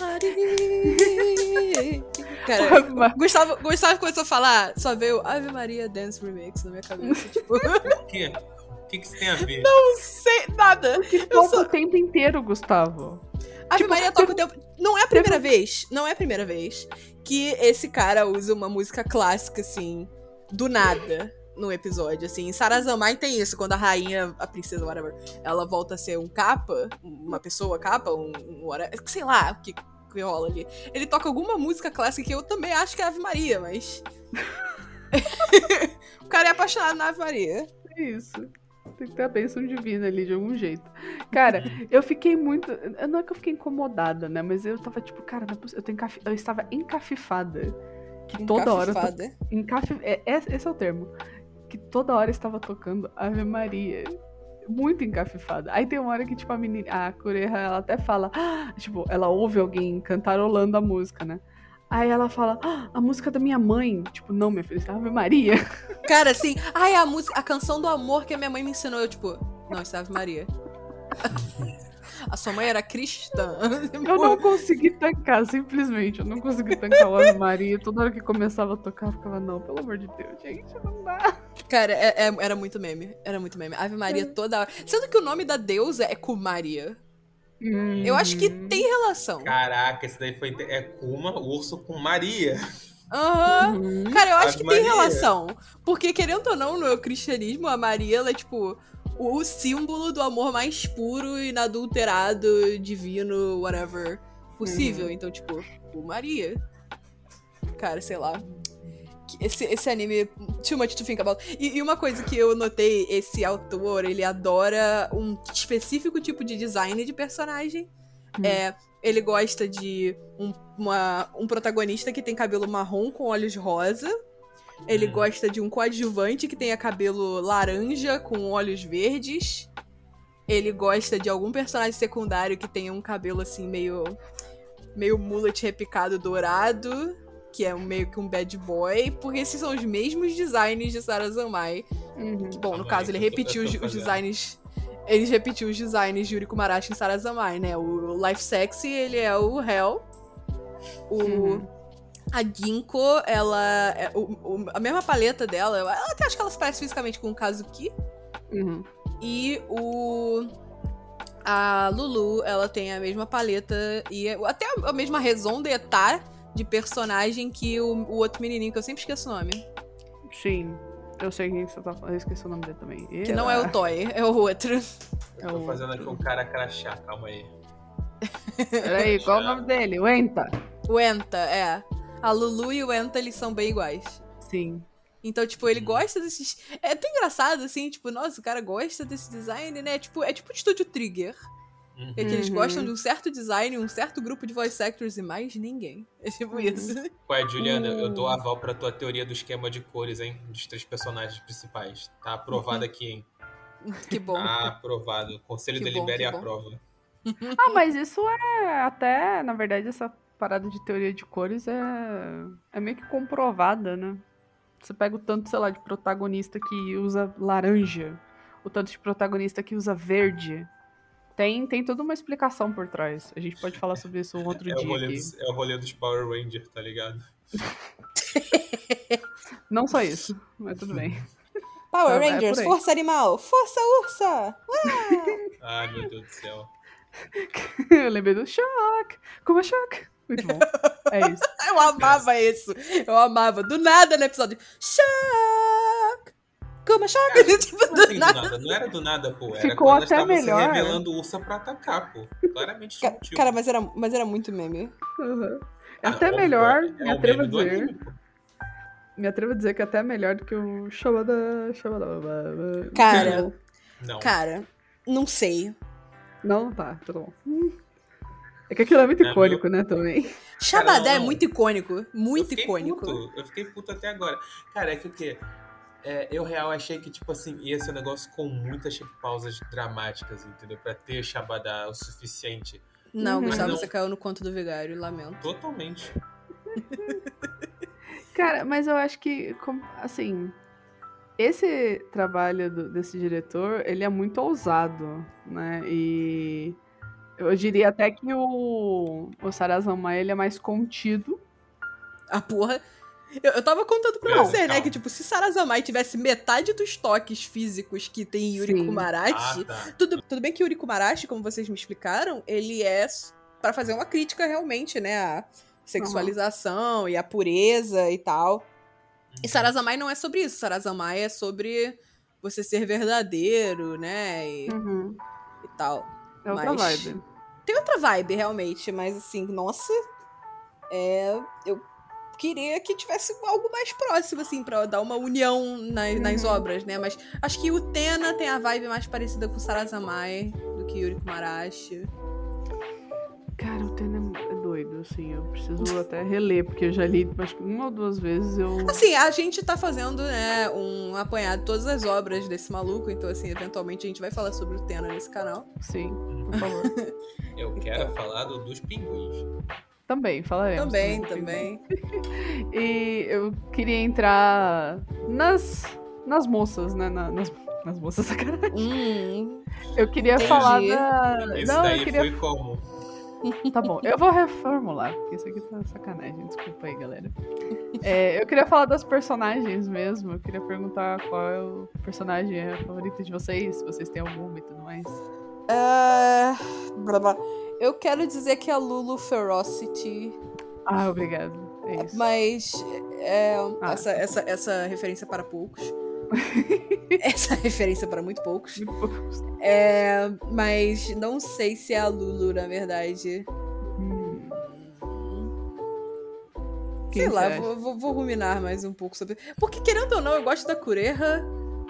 Ave Maria. Cara, Gustavo, Gustavo começou a falar, só veio Ave Maria Dance Remix na minha cabeça. Tipo, Por quê? O que, que isso tem a ver? não sei nada. Eu só... o tempo inteiro, Gustavo. Ave Tipo, Maria toca o tempo. Não é a primeira vez, não é a primeira vez que esse cara usa uma música clássica, assim, do nada. No episódio, assim. Sarazamai tem isso, quando a rainha, a princesa, whatever, ela volta a ser um capa, uma pessoa capa, um, um whatever, sei lá o que, que rola ali. Ele toca alguma música clássica que eu também acho que é Ave Maria, mas. o cara é apaixonado na Ave Maria. É isso. Tem que ter a bênção divina ali de algum jeito. Cara, eu fiquei muito. Não é que eu fiquei incomodada, né? Mas eu tava tipo, cara, é eu, tô encafi- eu estava encafifada. Que toda hora. Encafifada. Encaf... É, é- esse é o termo. Que toda hora estava tocando Ave Maria. Muito encafifada. Aí tem uma hora que, tipo, a menina, a Cureja, ela até fala, "Ah", tipo, ela ouve alguém cantarolando a música, né? Aí ela fala, "Ah, a música da minha mãe. Tipo, não, minha filha, isso é Ave Maria. Cara, assim, ai, a música, a canção do amor que a minha mãe me ensinou. Eu, tipo, não, isso é Ave Maria. a sua mãe era cristã. Eu não consegui tancar, simplesmente. Eu não consegui tancar o Ave Maria. Toda hora que começava a tocar, eu ficava, não, pelo amor de Deus, gente, não dá. Cara, é- é- era muito meme. Era muito meme. Ave Maria toda hora. Sendo que o nome da deusa é Kumaria. Eu acho que Uhum. tem relação. Caraca, esse daí foi. É Kuma, urso com Maria. Aham. Uhum. Cara, eu acho que tem Maria. relação. Porque, querendo ou não, no cristianismo, a Maria, ela é tipo o símbolo do amor mais puro, inadulterado, divino, whatever, possível. Uhum. Então, tipo, o Maria. Cara, sei lá. Esse, esse anime, too much to think about. E, e uma coisa que eu notei, esse autor, ele adora um específico tipo de design de personagem. Hum. É, ele gosta de um, uma- um protagonista que tem cabelo marrom com olhos rosa. Ele Hum. gosta de um coadjuvante que tenha cabelo laranja com olhos verdes. Ele gosta de algum personagem secundário que tenha um cabelo assim meio meio mullet repicado dourado, que é um- meio que um bad boy, porque esses são os mesmos designs de Sarah Zamai. Uhum. Bom, no caso, ele repetiu os, os designs. Ele repetiu os designs de Yuriko Marashi em Sarazamai, né? O Life Sexy, ele é o Hell. O. Uhum. A Ginkgo, ela. é- o- o- a mesma paleta dela, eu até acho que ela se parece fisicamente com o Kazuki. Uhum. E o. A Lulu, ela tem a mesma paleta e até a mesma raison d'etat de personagem que o, o outro menininho, que eu sempre esqueço o nome. Sim. Eu sei quem você tá falando. Eu esqueci o nome dele também. Que não é o Toy, é o outro. É Tô o fazendo aqui um cara crachá, calma aí. Peraí, qual é o nome dele? O Enta. O Enta, é. A Lulu e o Enta, eles são bem iguais. Sim. Então, tipo, ele Hum. gosta desses. É até engraçado, assim, tipo, nossa, o cara gosta desse design, né? Tipo, é tipo o estúdio Trigger. Uhum. É que eles Uhum. gostam de um certo design, um certo grupo de voice actors e mais ninguém. É tipo Uhum. isso. Ué, Juliana, eu dou aval pra tua teoria do esquema de cores, hein? Dos três personagens principais. Tá aprovado aqui, hein? Que bom. Tá aprovado. O Conselho Que delibera e aprova. Ah, mas isso é até, na verdade, essa parada de teoria de cores é, é meio que comprovada, né? Você pega o tanto, sei lá, de protagonista que usa laranja, o tanto de protagonista que usa verde. Tem, tem toda uma explicação por trás. A gente pode falar sobre isso um outro É o, dia rolê aqui. dos, é o rolê dos Power Rangers, tá ligado? Não só isso, mas tudo bem. Power É- é Rangers, aí. Força Animal, Força Ursa! Ai, meu Deus do céu. Eu lembrei do Shock! Como é Shock? Muito bom. É isso. Eu amava isso. Eu amava. Do nada no episódio. Choque! Como choque? tipo, do assim, do nada. nada? Não era do nada, pô. Era Ficou quando até melhor. se revelando ursa pra atacar, pô. Claramente tinha Ca- motivo. Cara, mas era, mas era muito meme. Uhum. É Ah, até óbvio, melhor, é- me é o atrevo a dizer. anime. Me atrevo a dizer que é até melhor do que o Shabada. Shabada. Cara. Não. Cara, não sei. Não, tá, tudo bom. É que aquilo é muito É, icônico, né, também. Xabadá é muito icônico. eu Muito fiquei icônico. Puto, eu fiquei puto até agora. Cara, é que o quê? É, eu real achei que, tipo assim, ia ser um negócio com muitas tipo, pausas dramáticas, entendeu? Pra ter Shabada o suficiente. Não, Uhum. Gustavo, não. você caiu no conto do vigário, lamento. Totalmente. Cara, mas eu acho que, assim, esse trabalho do- desse diretor, ele é muito ousado, né? E eu diria até que o, o Sarazama, ele é mais contido. A porra. Eu, eu tava contando pra Não, você, né? calma. Que, tipo, se Sarazamai tivesse metade dos toques físicos que tem Yuri Sim. Kumarashi, Ah, tá. Tudo, tudo bem que Yuri Kumarashi, como vocês me explicaram, ele é pra fazer uma crítica realmente, né? A sexualização e a pureza e tal. E Uhum. Sarazamai não é sobre isso. Sarazamai é sobre você ser verdadeiro, né? E, e tal. É outra Mas- vibe. Tem outra vibe, realmente, mas assim, nossa. É. Eu queria que tivesse algo mais próximo, assim, pra dar uma união nas, nas Uhum. obras, né? Mas acho que o Tena tem a vibe mais parecida com Sarazamai do que Yuri Kumarashi. Cara, o Tena é doido, assim. Eu preciso até reler, porque eu já li, acho que uma ou duas vezes eu. Assim, a gente tá fazendo, né, um apanhado de todas as obras desse maluco, então, assim, eventualmente a gente vai falar sobre o Tena nesse canal. Sim, por favor. Eu quero falar do- dos pinguins. Também, falaremos. Também, também. também. E eu queria entrar nas, nas moças, né? na- nas, nas moças, sacanagem. Hum, Eu queria Entendi. falar da. Esse Não, daí eu queria. foi como? Tá bom, eu vou reformular, porque isso aqui tá sacanagem, desculpa aí, galera. É, eu queria falar das personagens mesmo. Eu queria perguntar qual é o personagem favorito de vocês, se vocês têm alguma e tudo mais. é, blá, blá. Eu quero dizer que a Lulu Ferocity Ah, obrigado. É isso. Mas é, Ah. essa, essa, essa referência para poucos. essa referência para muito poucos. Muito poucos. É, mas não sei se é a Lulu, na verdade. Hum. Quem Sei lá, vou, vou, vou ruminar mais um pouco sobre. Porque, querendo ou não, eu gosto da Cureja.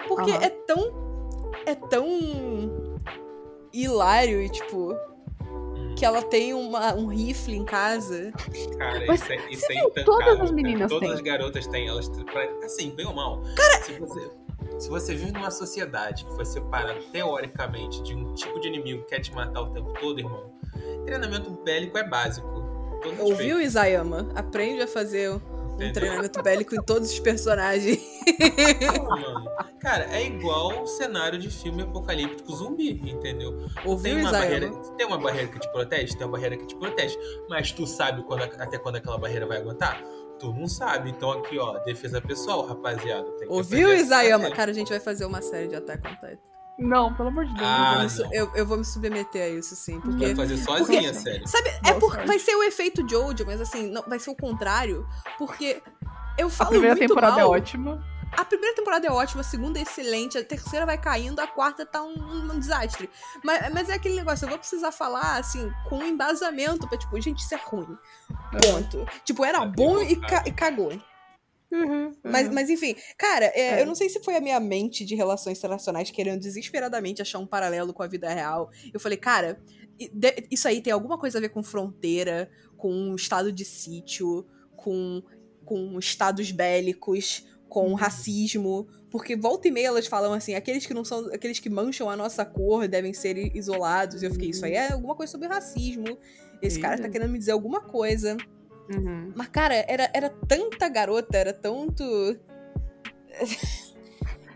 Porque é tão. É tão. hilário e, tipo. Que ela tem uma, um rifle em casa. Cara, Mas isso é, isso é intancável, Todas as cara. meninas Todas têm. as garotas têm. Elas, assim, bem ou mal. Cara, se você, se você vive numa sociedade que foi separada teoricamente de um tipo de inimigo que quer te matar o tempo todo, irmão, treinamento bélico é básico. Ouviu, Isayama? Aprende a fazer um treinamento bélico em todos os personagens. Cara, é igual o cenário de filme apocalíptico zumbi, entendeu? Ouviu, Tem uma, barreira, Isayama? tem uma barreira que te protege? Tem uma barreira que te protege. Mas tu sabe quando, até quando aquela barreira vai aguentar? Tu não sabe. Então aqui, ó, defesa pessoal, rapaziada. Ouviu, Isayama? Cara, a gente vai fazer uma série de Attack on Titan. Não, pelo amor de Deus. Ah, eu, eu, eu vou me submeter a isso, sim. Porque Vai fazer sozinha, sério. Sabe, é porque vai ser o efeito Jojo, mas assim, não, vai ser o contrário. Porque eu A falo primeira muito temporada mal. é ótima. A primeira temporada é ótima, a segunda é excelente, a terceira vai caindo, a quarta tá um, um desastre. Mas, mas é aquele negócio, eu vou precisar falar, assim, com um embasamento pra, tipo, gente, isso é ruim. Ponto. Tipo, era Tá bom e, ca- e cagou. Uhum, Mas, uhum. mas enfim, cara, é, É. eu não sei se foi a minha mente de relações internacionais querendo desesperadamente achar um paralelo com a vida real. Eu falei, cara, isso aí tem alguma coisa a ver com fronteira, com um estado de sítio, com, com estados bélicos, com racismo. Porque volta e meia elas falam assim, aqueles que não são. aqueles que mancham a nossa cor devem ser isolados. E eu fiquei, isso aí é alguma coisa sobre racismo. Esse cara tá querendo me dizer alguma coisa. Uhum. Mas, cara, era, era tanta garota, era tanto.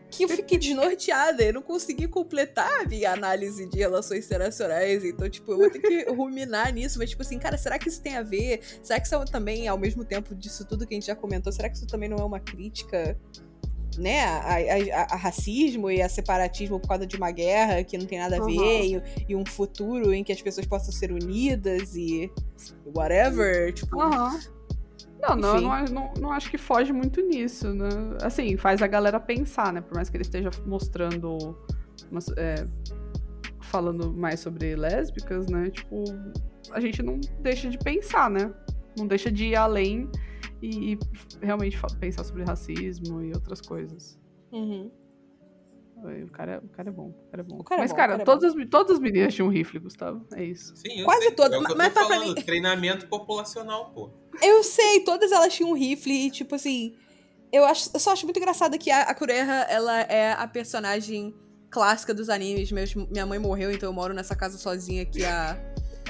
que eu fiquei desnorteada. Eu não consegui completar a minha análise de relações internacionais. Então, tipo, eu vou ter que ruminar nisso. Mas, tipo assim, cara, será que isso tem a ver? Será que isso é também, ao mesmo tempo disso tudo que a gente já comentou, será que isso também não é uma crítica? Né, a, a- a- racismo e a separatismo por causa de uma guerra que não tem nada a Uhum. ver, e, e um futuro em que as pessoas possam ser unidas e whatever. Tipo, Aham. Não, não, não, não, não acho que foge muito nisso, né? Assim, faz a galera pensar, né? Por mais que ele esteja mostrando. umas- é, falando mais sobre lésbicas, né? Tipo, a gente não deixa de pensar, né? Não deixa de ir além e, e realmente pensar sobre racismo e outras coisas. uhum. O cara, o cara é bom, o cara é bom. Cara é Mas, bom, o cara, cara é todas, as, todas as meninas tinham rifle, Gustavo. É isso. Sim, eu Quase sei. todas, É que mas tô pra- mim- Treinamento populacional, pô. Eu sei, todas elas tinham um rifle e, tipo assim. Eu, acho, eu só acho muito engraçado que a, a Kureha, ela é a personagem clássica dos animes. Meus- minha mãe morreu, então eu moro nessa casa sozinha aqui há,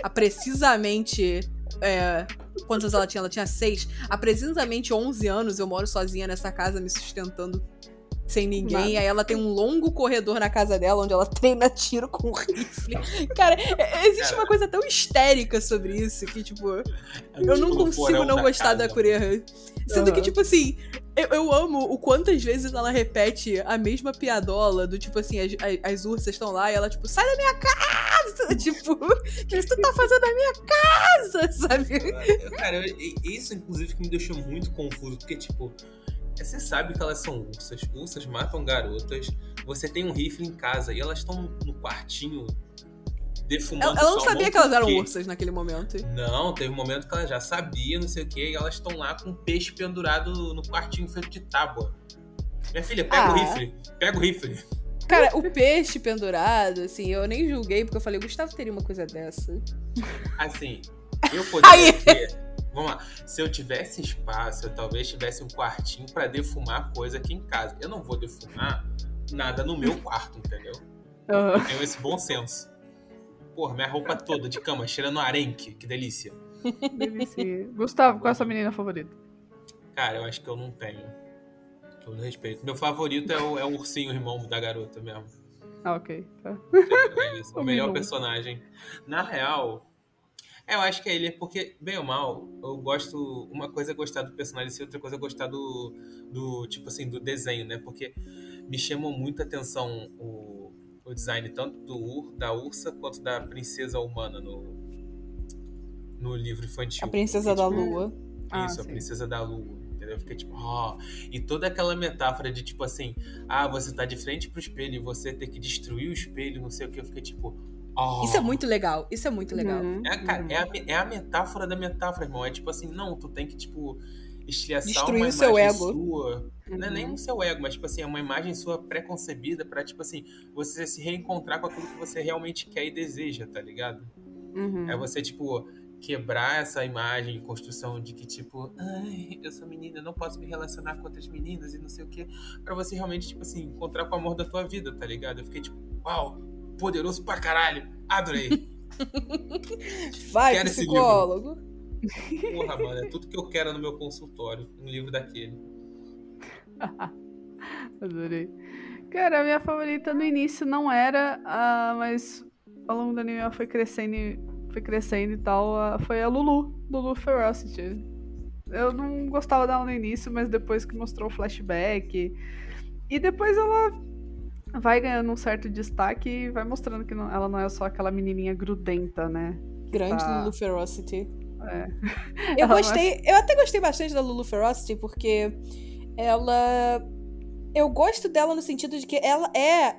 há precisamente. é, quantas ela tinha? Ela tinha seis. Há precisamente 11 anos eu moro sozinha nessa casa, me sustentando sem ninguém. Nada. Aí ela tem um longo corredor na casa dela, onde ela treina tiro com rifle. Cara, é- existe Cara. uma coisa tão histérica sobre isso que, tipo. Eu não Tipo, no consigo não gostar da casa. Kureha. Sendo que, Aham. tipo assim, eu, eu amo o quantas vezes ela repete a mesma piadola do tipo assim, as, as, as ursas estão lá e ela, tipo, sai da minha casa! Tipo, o que tu tá fazendo na minha casa? Sabe? Eu- Cara, eu- isso inclusive que me deixou muito confuso, porque, tipo, você sabe que elas são ursas, ursas matam garotas, você tem um rifle em casa e elas estão no quartinho defumando Ela, ela não sabia que elas eram ursas naquele momento. Não, teve um momento que ela já sabia, não sei o que, e elas estão lá com um peixe pendurado no quartinho feito de tábua. Minha filha, pega o Ah. rifle, pega o rifle. Cara, o peixe pendurado, assim, eu nem julguei, porque eu falei, Gustavo teria uma coisa dessa. Assim, eu poderia ter. Vamos lá. Se eu tivesse espaço, eu talvez tivesse um quartinho pra defumar coisa aqui em casa. Eu não vou defumar nada no meu quarto, entendeu? Aham. Eu tenho esse bom senso. Porra, minha roupa toda de cama, cheirando arenque, que delícia. Delícia. Gustavo, qual é a sua menina favorita? Cara, eu acho que eu não tenho. Todo respeito. Meu favorito é o, é o ursinho irmão da garota mesmo. Ah, ok. Tá. É isso, o O melhor personagem. Na real, eu acho que é ele, porque, bem ou mal, eu gosto. Uma coisa é gostar do personagem e outra coisa é gostar do, do. Tipo assim, do desenho, né? Porque me chamou muita atenção o, o design tanto do Ur, da Ursa quanto da princesa humana no, no livro infantil. A princesa da tipo, lua. Ah, isso, a sim. princesa da lua. Entendeu? Eu fiquei tipo, ó. E toda aquela metáfora de tipo assim, ah, você tá de frente pro espelho e você ter que destruir o espelho, não sei o que. Eu fiquei tipo, ó. Isso é muito legal, isso é muito legal. Uhum, É, a, uhum. é, a, é a metáfora da metáfora, irmão. É tipo assim, não, tu tem que, tipo. Estilhaçar Destruir uma o seu imagem ego. sua. Não é nem Uhum. o seu ego, mas tipo assim, é uma imagem sua pré-concebida pra, tipo assim, você se reencontrar com aquilo que você realmente quer e deseja, tá ligado? Uhum. É você, tipo, quebrar essa imagem, construção de que, tipo, ai, eu sou menina, eu não posso me relacionar com outras meninas e não sei o quê. Pra você realmente, tipo assim, encontrar com o amor da tua vida, tá ligado? Eu fiquei tipo, uau, poderoso pra caralho, adorei. Vai, Quero esse psicólogo. Porra, mano, é tudo que eu quero no meu consultório, um livro daquele. Adorei. Cara, a minha favorita no início não era, ah, mas ao longo do anime ela foi crescendo, e- foi crescendo e tal. ah, foi a Lulu, Lulu Ferocity. Eu não gostava dela no início, mas depois que mostrou o flashback. E depois ela vai ganhando um certo destaque e vai mostrando que não- ela não é só aquela menininha grudenta, né? Grande Tá. Lulu Ferocity. É. Eu Ela gostei, eu até gostei bastante da Lulu Ferocity, porque ela. Eu gosto dela no sentido de que ela é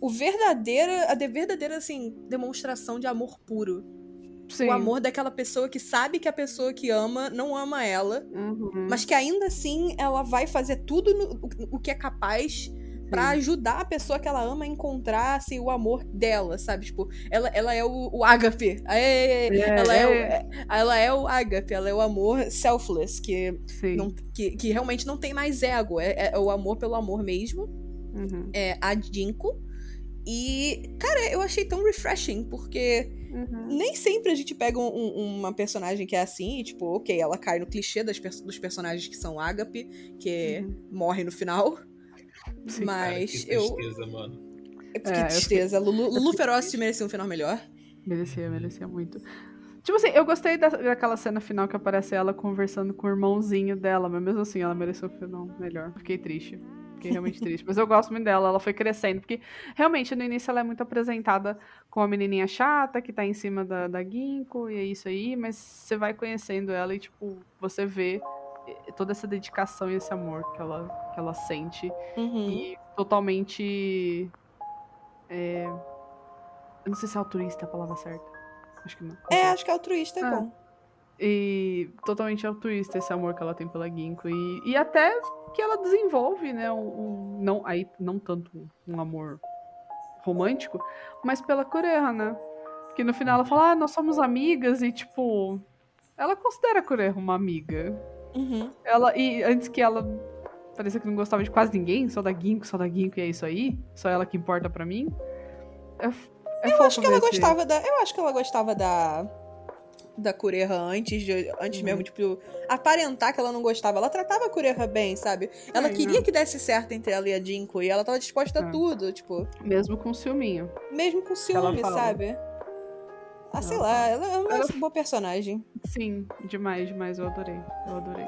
o verdadeira, a de verdadeira, assim, demonstração de amor puro. Sim. O amor daquela pessoa que sabe que a pessoa que ama não ama ela, Uhum. mas que ainda assim ela vai fazer tudo no- o, o que é capaz pra Sim. ajudar a pessoa que ela ama a encontrar assim, o amor dela, sabe? Tipo, ela, ela é o, o ágape. Aê, É, ela, é. o, é. é- ela é o ágape, ela é o amor selfless, que, não, que, que realmente não tem mais ego. É, é o amor pelo amor mesmo. Uhum. É a Jinko. E, cara, eu achei tão refreshing, porque Uhum. nem sempre a gente pega um- um- uma personagem que é assim, e, tipo, ok, ela cai no clichê das dos personagens que são ágape, que Uhum. morre no final. Sim. Mas Cara, que eu. tristeza, mano. Que É, eu tristeza. Lulu, Lulu fiquei Ferocity merecia um final melhor. Merecia, merecia muito. Tipo assim, eu gostei da- daquela cena final que aparece ela conversando com o irmãozinho dela, mas mesmo assim ela mereceu um final melhor. Fiquei triste. Fiquei realmente triste. Mas eu gosto muito dela, ela foi crescendo, porque realmente no início ela é muito apresentada com a menininha chata que tá em cima da, da Ginkgo e é isso aí, mas você vai conhecendo ela e, tipo, você vê toda essa dedicação e esse amor que ela, que ela sente Uhum. e totalmente. é, Eu não sei se é altruísta a palavra certa. Acho que não. É, acho que altruísta é Ah. bom. E totalmente altruísta esse amor que ela tem pela Ginkgo. E, e até que ela desenvolve, né? Um, um- não, aí, não tanto um amor romântico, mas pela Kureha, né? Que no final ela fala, ah, nós somos amigas, e tipo. Ela considera a Kureha uma amiga. Uhum. Ela, e antes que ela parecia que não gostava de quase ninguém, só da Ginkgo, só da Ginkgo e é isso aí, só ela que importa pra mim. É, é Eu acho que ela esse- gostava da. Eu acho que ela gostava da. Da Kureha antes, de, antes Uhum. mesmo, tipo, aparentar que ela não gostava. Ela tratava a Kureha bem, sabe? Ela É, queria não. que desse certo entre ela e a Jinko. E ela tava disposta a É. tudo, tipo, Mesmo com ciúminho. mesmo com ciúme, sabe? Ah, sei lá, ela é uma Ela- boa personagem. Sim, demais, demais. Eu adorei. Eu adorei.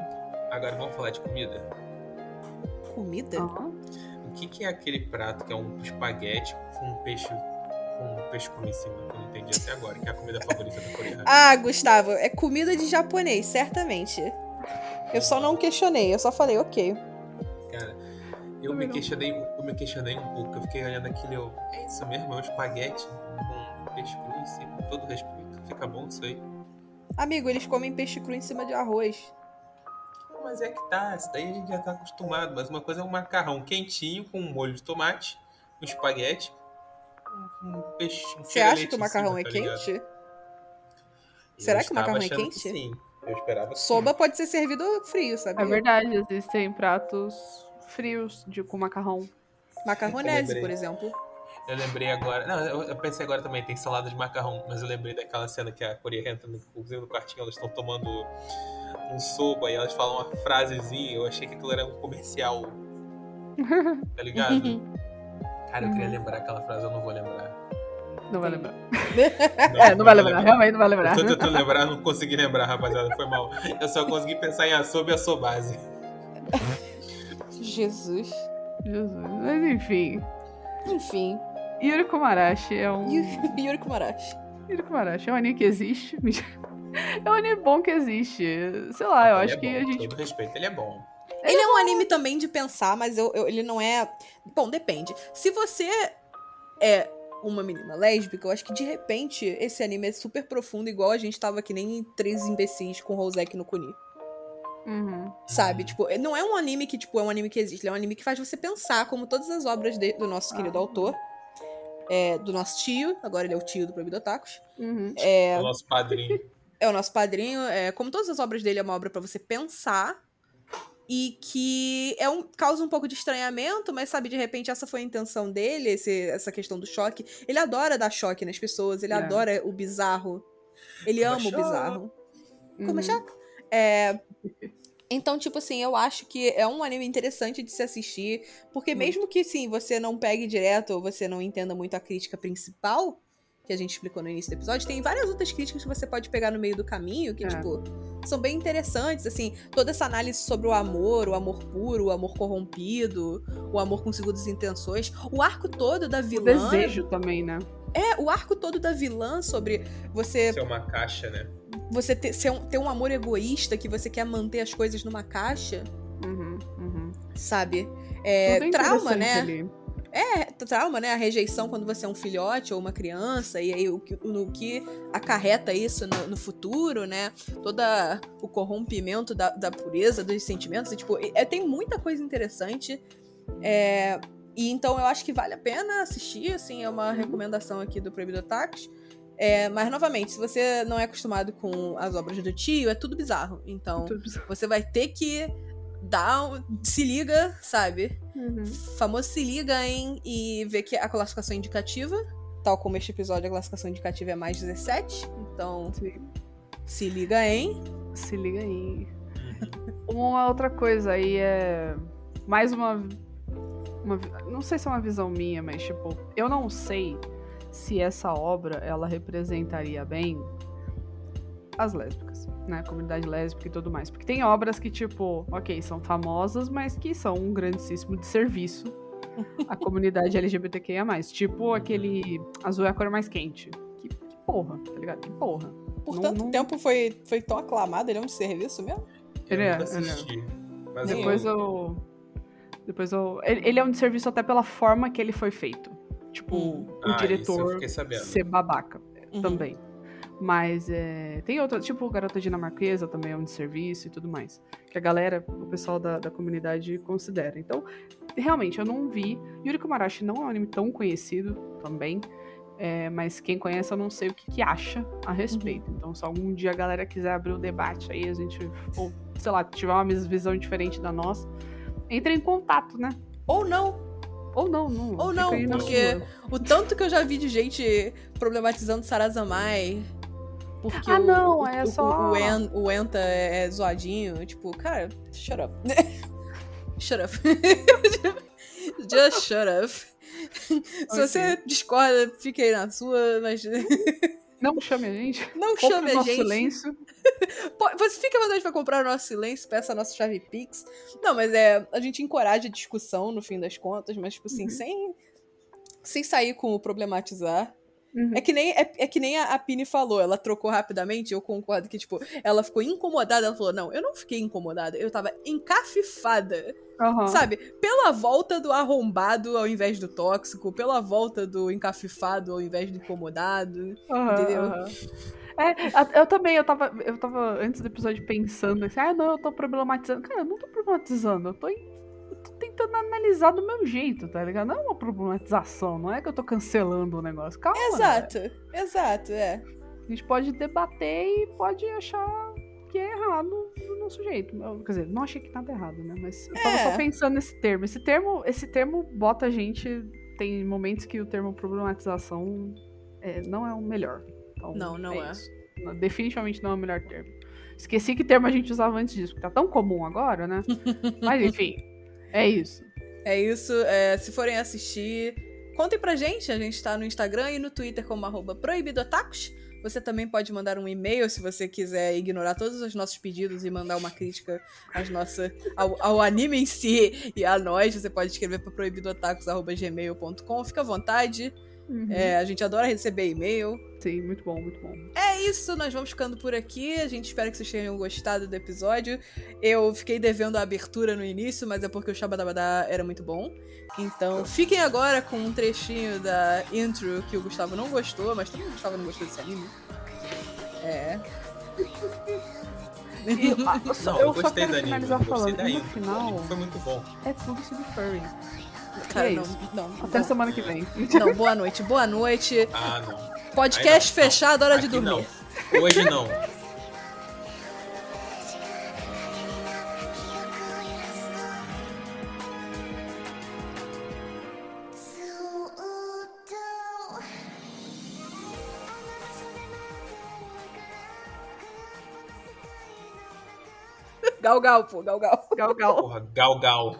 Agora vamos falar de comida. Comida? Aham. O que, que é aquele prato que é um espaguete com um peixe com um peixe cru em cima? Que eu não entendi até agora, que é a comida favorita da Coreia. Ah, Gustavo, é comida de japonês, certamente. Eu só não questionei, eu só falei, ok. Cara, eu me questionei, eu me questionei um pouco. Eu fiquei olhando aquilo, eu, é isso mesmo, é um espaguete com peixe cru em cima, com todo respeito. Fica bom isso aí. Amigo, eles comem peixe cru em cima de arroz. Mas é que tá, isso daí a gente já tá acostumado. Mas uma coisa é um macarrão quentinho com um molho de tomate, um espaguete, um, um peixe. Um Você acha que o macarrão cima, é tá ligado? quente? Eu Será que o macarrão é quente? que Sim, eu esperava que Soba sim. pode ser servido frio, sabe? É verdade, existem pratos frios de, com macarrão. Macarronese, por exemplo. Eu lembrei agora. Não, eu, eu pensei agora também, tem salada de macarrão, mas eu lembrei daquela cena que a Coreia entra no cozinha do quartinho, elas estão tomando um soba e elas falam uma frasezinha. Eu achei que aquilo era um comercial. Tá ligado? Cara, eu queria Uhum. lembrar aquela frase, eu não vou lembrar. Não vai lembrar. É, não vai lembrar, realmente não vai lembrar. Eu tô tentando lembrar, não consegui lembrar, rapaziada. Foi mal. Eu só consegui pensar em Asobi e Asobase. Jesus. Jesus. Mas enfim. Enfim. Yuri Komarashi é um. Yu- Yuri Kumarashi. Yuri Komarashi é um anime que existe. É um anime bom que existe. Sei lá, eu Ele acho é que bom, a gente. Todo respeito, ele é bom. Ele é um anime também de pensar, mas eu, eu- ele não é. Bom, depende. Se você é uma menina lésbica, eu acho que de repente esse anime é super profundo, igual a gente tava que nem três imbecis com Rosek no Kuni. Uhum. Sabe? Tipo, não é um anime que, tipo, é um anime que existe. Ele é um anime que faz você pensar, como todas as obras de- do nosso querido Ah. autor. É, do nosso tio. Agora ele é o tio do Proibido Otakus. Uhum. É, O nosso padrinho. é o nosso padrinho. É, como todas as obras dele, é uma obra pra você pensar. E que é um, causa um pouco de estranhamento, mas sabe, de repente essa foi a intenção dele, esse- essa questão do choque. Ele adora dar choque nas pessoas, ele É. adora o bizarro. Ele Como é ama o choque. bizarro. Como é Uhum. chato? É, Então, tipo assim, eu acho que é um anime interessante de se assistir, porque Muito. mesmo que, sim, você não pegue direto ou você não entenda muito a crítica principal, que a gente explicou no início do episódio, tem várias outras críticas que você pode pegar no meio do caminho, que, É. tipo, são bem interessantes, assim, toda essa análise sobre o amor, o amor puro, o amor corrompido, o amor com segundas intenções, o arco todo da O vilã... desejo também, né? É, o arco todo da vilã sobre você Ser uma caixa, né? Você ter, ser um, ter um amor egoísta que você quer manter as coisas numa caixa, Uhum, uhum. sabe? É, trauma, né? ali. É, trauma, né? A rejeição quando você é um filhote ou uma criança, e aí o que, no que acarreta isso no, no futuro, né? Todo o corrompimento da, da pureza dos sentimentos. E, tipo, é, tem muita coisa interessante. É, e então eu acho que vale a pena assistir, assim, é uma Uhum. recomendação aqui do Proibido Ataques. É, mas, novamente, se você não é acostumado com as obras do tio, é tudo bizarro. Então, Tudo bizarro. você vai ter que dar um, se liga, sabe? Uhum. Famoso se liga em e ver que a classificação é indicativa. Tal como este episódio, a classificação indicativa é mais 17. Então, Sim. se liga em. Se liga aí. Uma outra coisa aí é. Mais uma. uma não sei se é uma visão minha, mas tipo, eu não sei se essa obra ela representaria bem as lésbicas, né? A comunidade lésbica e tudo mais. Porque tem obras que, tipo, ok, são famosas, mas que são um grandíssimo desserviço à comunidade LGBTQIA. Tipo aquele Azul é a cor mais quente. Que, que porra, tá ligado? Que porra. Por Não- tanto não- tempo foi, foi tão aclamado, ele é um serviço mesmo? Ele é, é. assisti. Mas Depois eu... eu. Depois eu. Ele, ele é um desserviço até pela forma que ele foi feito. Tipo, Hum. o Ah, diretor ser babaca Uhum. também. Mas é, tem outra, tipo, Garota Dinamarquesa também é um desserviço e tudo mais. Que a galera, o pessoal da, da comunidade considera. Então, realmente, eu não vi. Yuri Komarashi não é um anime tão conhecido também. é, mas quem conhece, eu não sei o que, que acha a respeito. Então, se algum dia a galera quiser abrir o debate aí, a gente, ou, sei lá, tiver uma visão diferente da nossa, entre em contato, né? Ou não. Ou não, não. Ou não, porque-. O tanto que eu já vi de gente problematizando Sarazamai. Porque Ah, o, não, o, é o, só- o, En- o Enta é, é zoadinho. Tipo, cara, shut up. shut up. Just shut up. Se Ok. você discorda, fique aí na sua, mas Não chame a gente. não Compre chame a nosso gente. silêncio. Você fica à vontade pra comprar o nosso silêncio, peça a nossa chave Pix. Não, mas é. A gente encoraja a discussão no fim das contas, mas, tipo assim, Uhum. sem. Sem sair com o problematizar. Uhum. É que nem, é, é que nem a, a Pini falou, ela trocou rapidamente, eu concordo que, tipo, ela ficou incomodada, ela falou, não, eu não fiquei incomodada, eu tava encafifada, Aham. sabe? Pela volta do arrombado ao invés do tóxico, pela volta do encafifado ao invés do incomodado. Aham, Entendeu? É, eu também, eu tava, eu tava antes do episódio pensando assim, ah, não, eu tô problematizando. Cara, eu não tô problematizando, eu tô, em- tô tentando analisar do meu jeito, tá ligado? Não é uma problematização, não é que eu tô cancelando o negócio. Calma. né? Exato, exato, é. A gente pode debater e pode achar que é errado do nosso jeito. Quer dizer, não achei que nada errado, né? Mas eu tava É. só pensando nesse termo. Esse termo, esse termo bota a gente. Tem momentos que o termo problematização é, não é o melhor. Então, Não, não é. Não, Definitivamente não é o melhor termo. Esqueci que termo a gente usava antes disso, porque tá tão comum agora, né? Mas enfim, é isso. É isso. é, se forem assistir, contem pra gente. A gente tá no Instagram e no Twitter como proibidotacos. Você também pode mandar um e-mail se você quiser ignorar todos os nossos pedidos e mandar uma crítica às nossa, ao, ao anime em si e a nós. Você pode escrever para proibidotacos.gmail.com. Fica à vontade. Uhum. É, a gente adora receber e-mail. Sim, muito bom, muito bom. É isso, nós vamos ficando por aqui. A gente espera que vocês tenham gostado do episódio. Eu fiquei devendo a abertura no início, mas é porque o Shabadabadá era muito bom. Então fiquem agora com um trechinho da intro que o Gustavo não gostou, mas também o Gustavo não gostou desse anime. É. E, ah, eu Não, eu eu só gostei quero do anime. finalizar gostei falando, no final, anime foi muito bom. é tudo sobre furry. Cara, é não, isso. não. Até não. semana que vem. Não, boa noite, boa noite. Ah, não. Podcast não, não. fechado, hora de dormir. Não. Hoje não. Gal, gal, pô, gal, gal. Gal, gal. Porra, Gal Gal.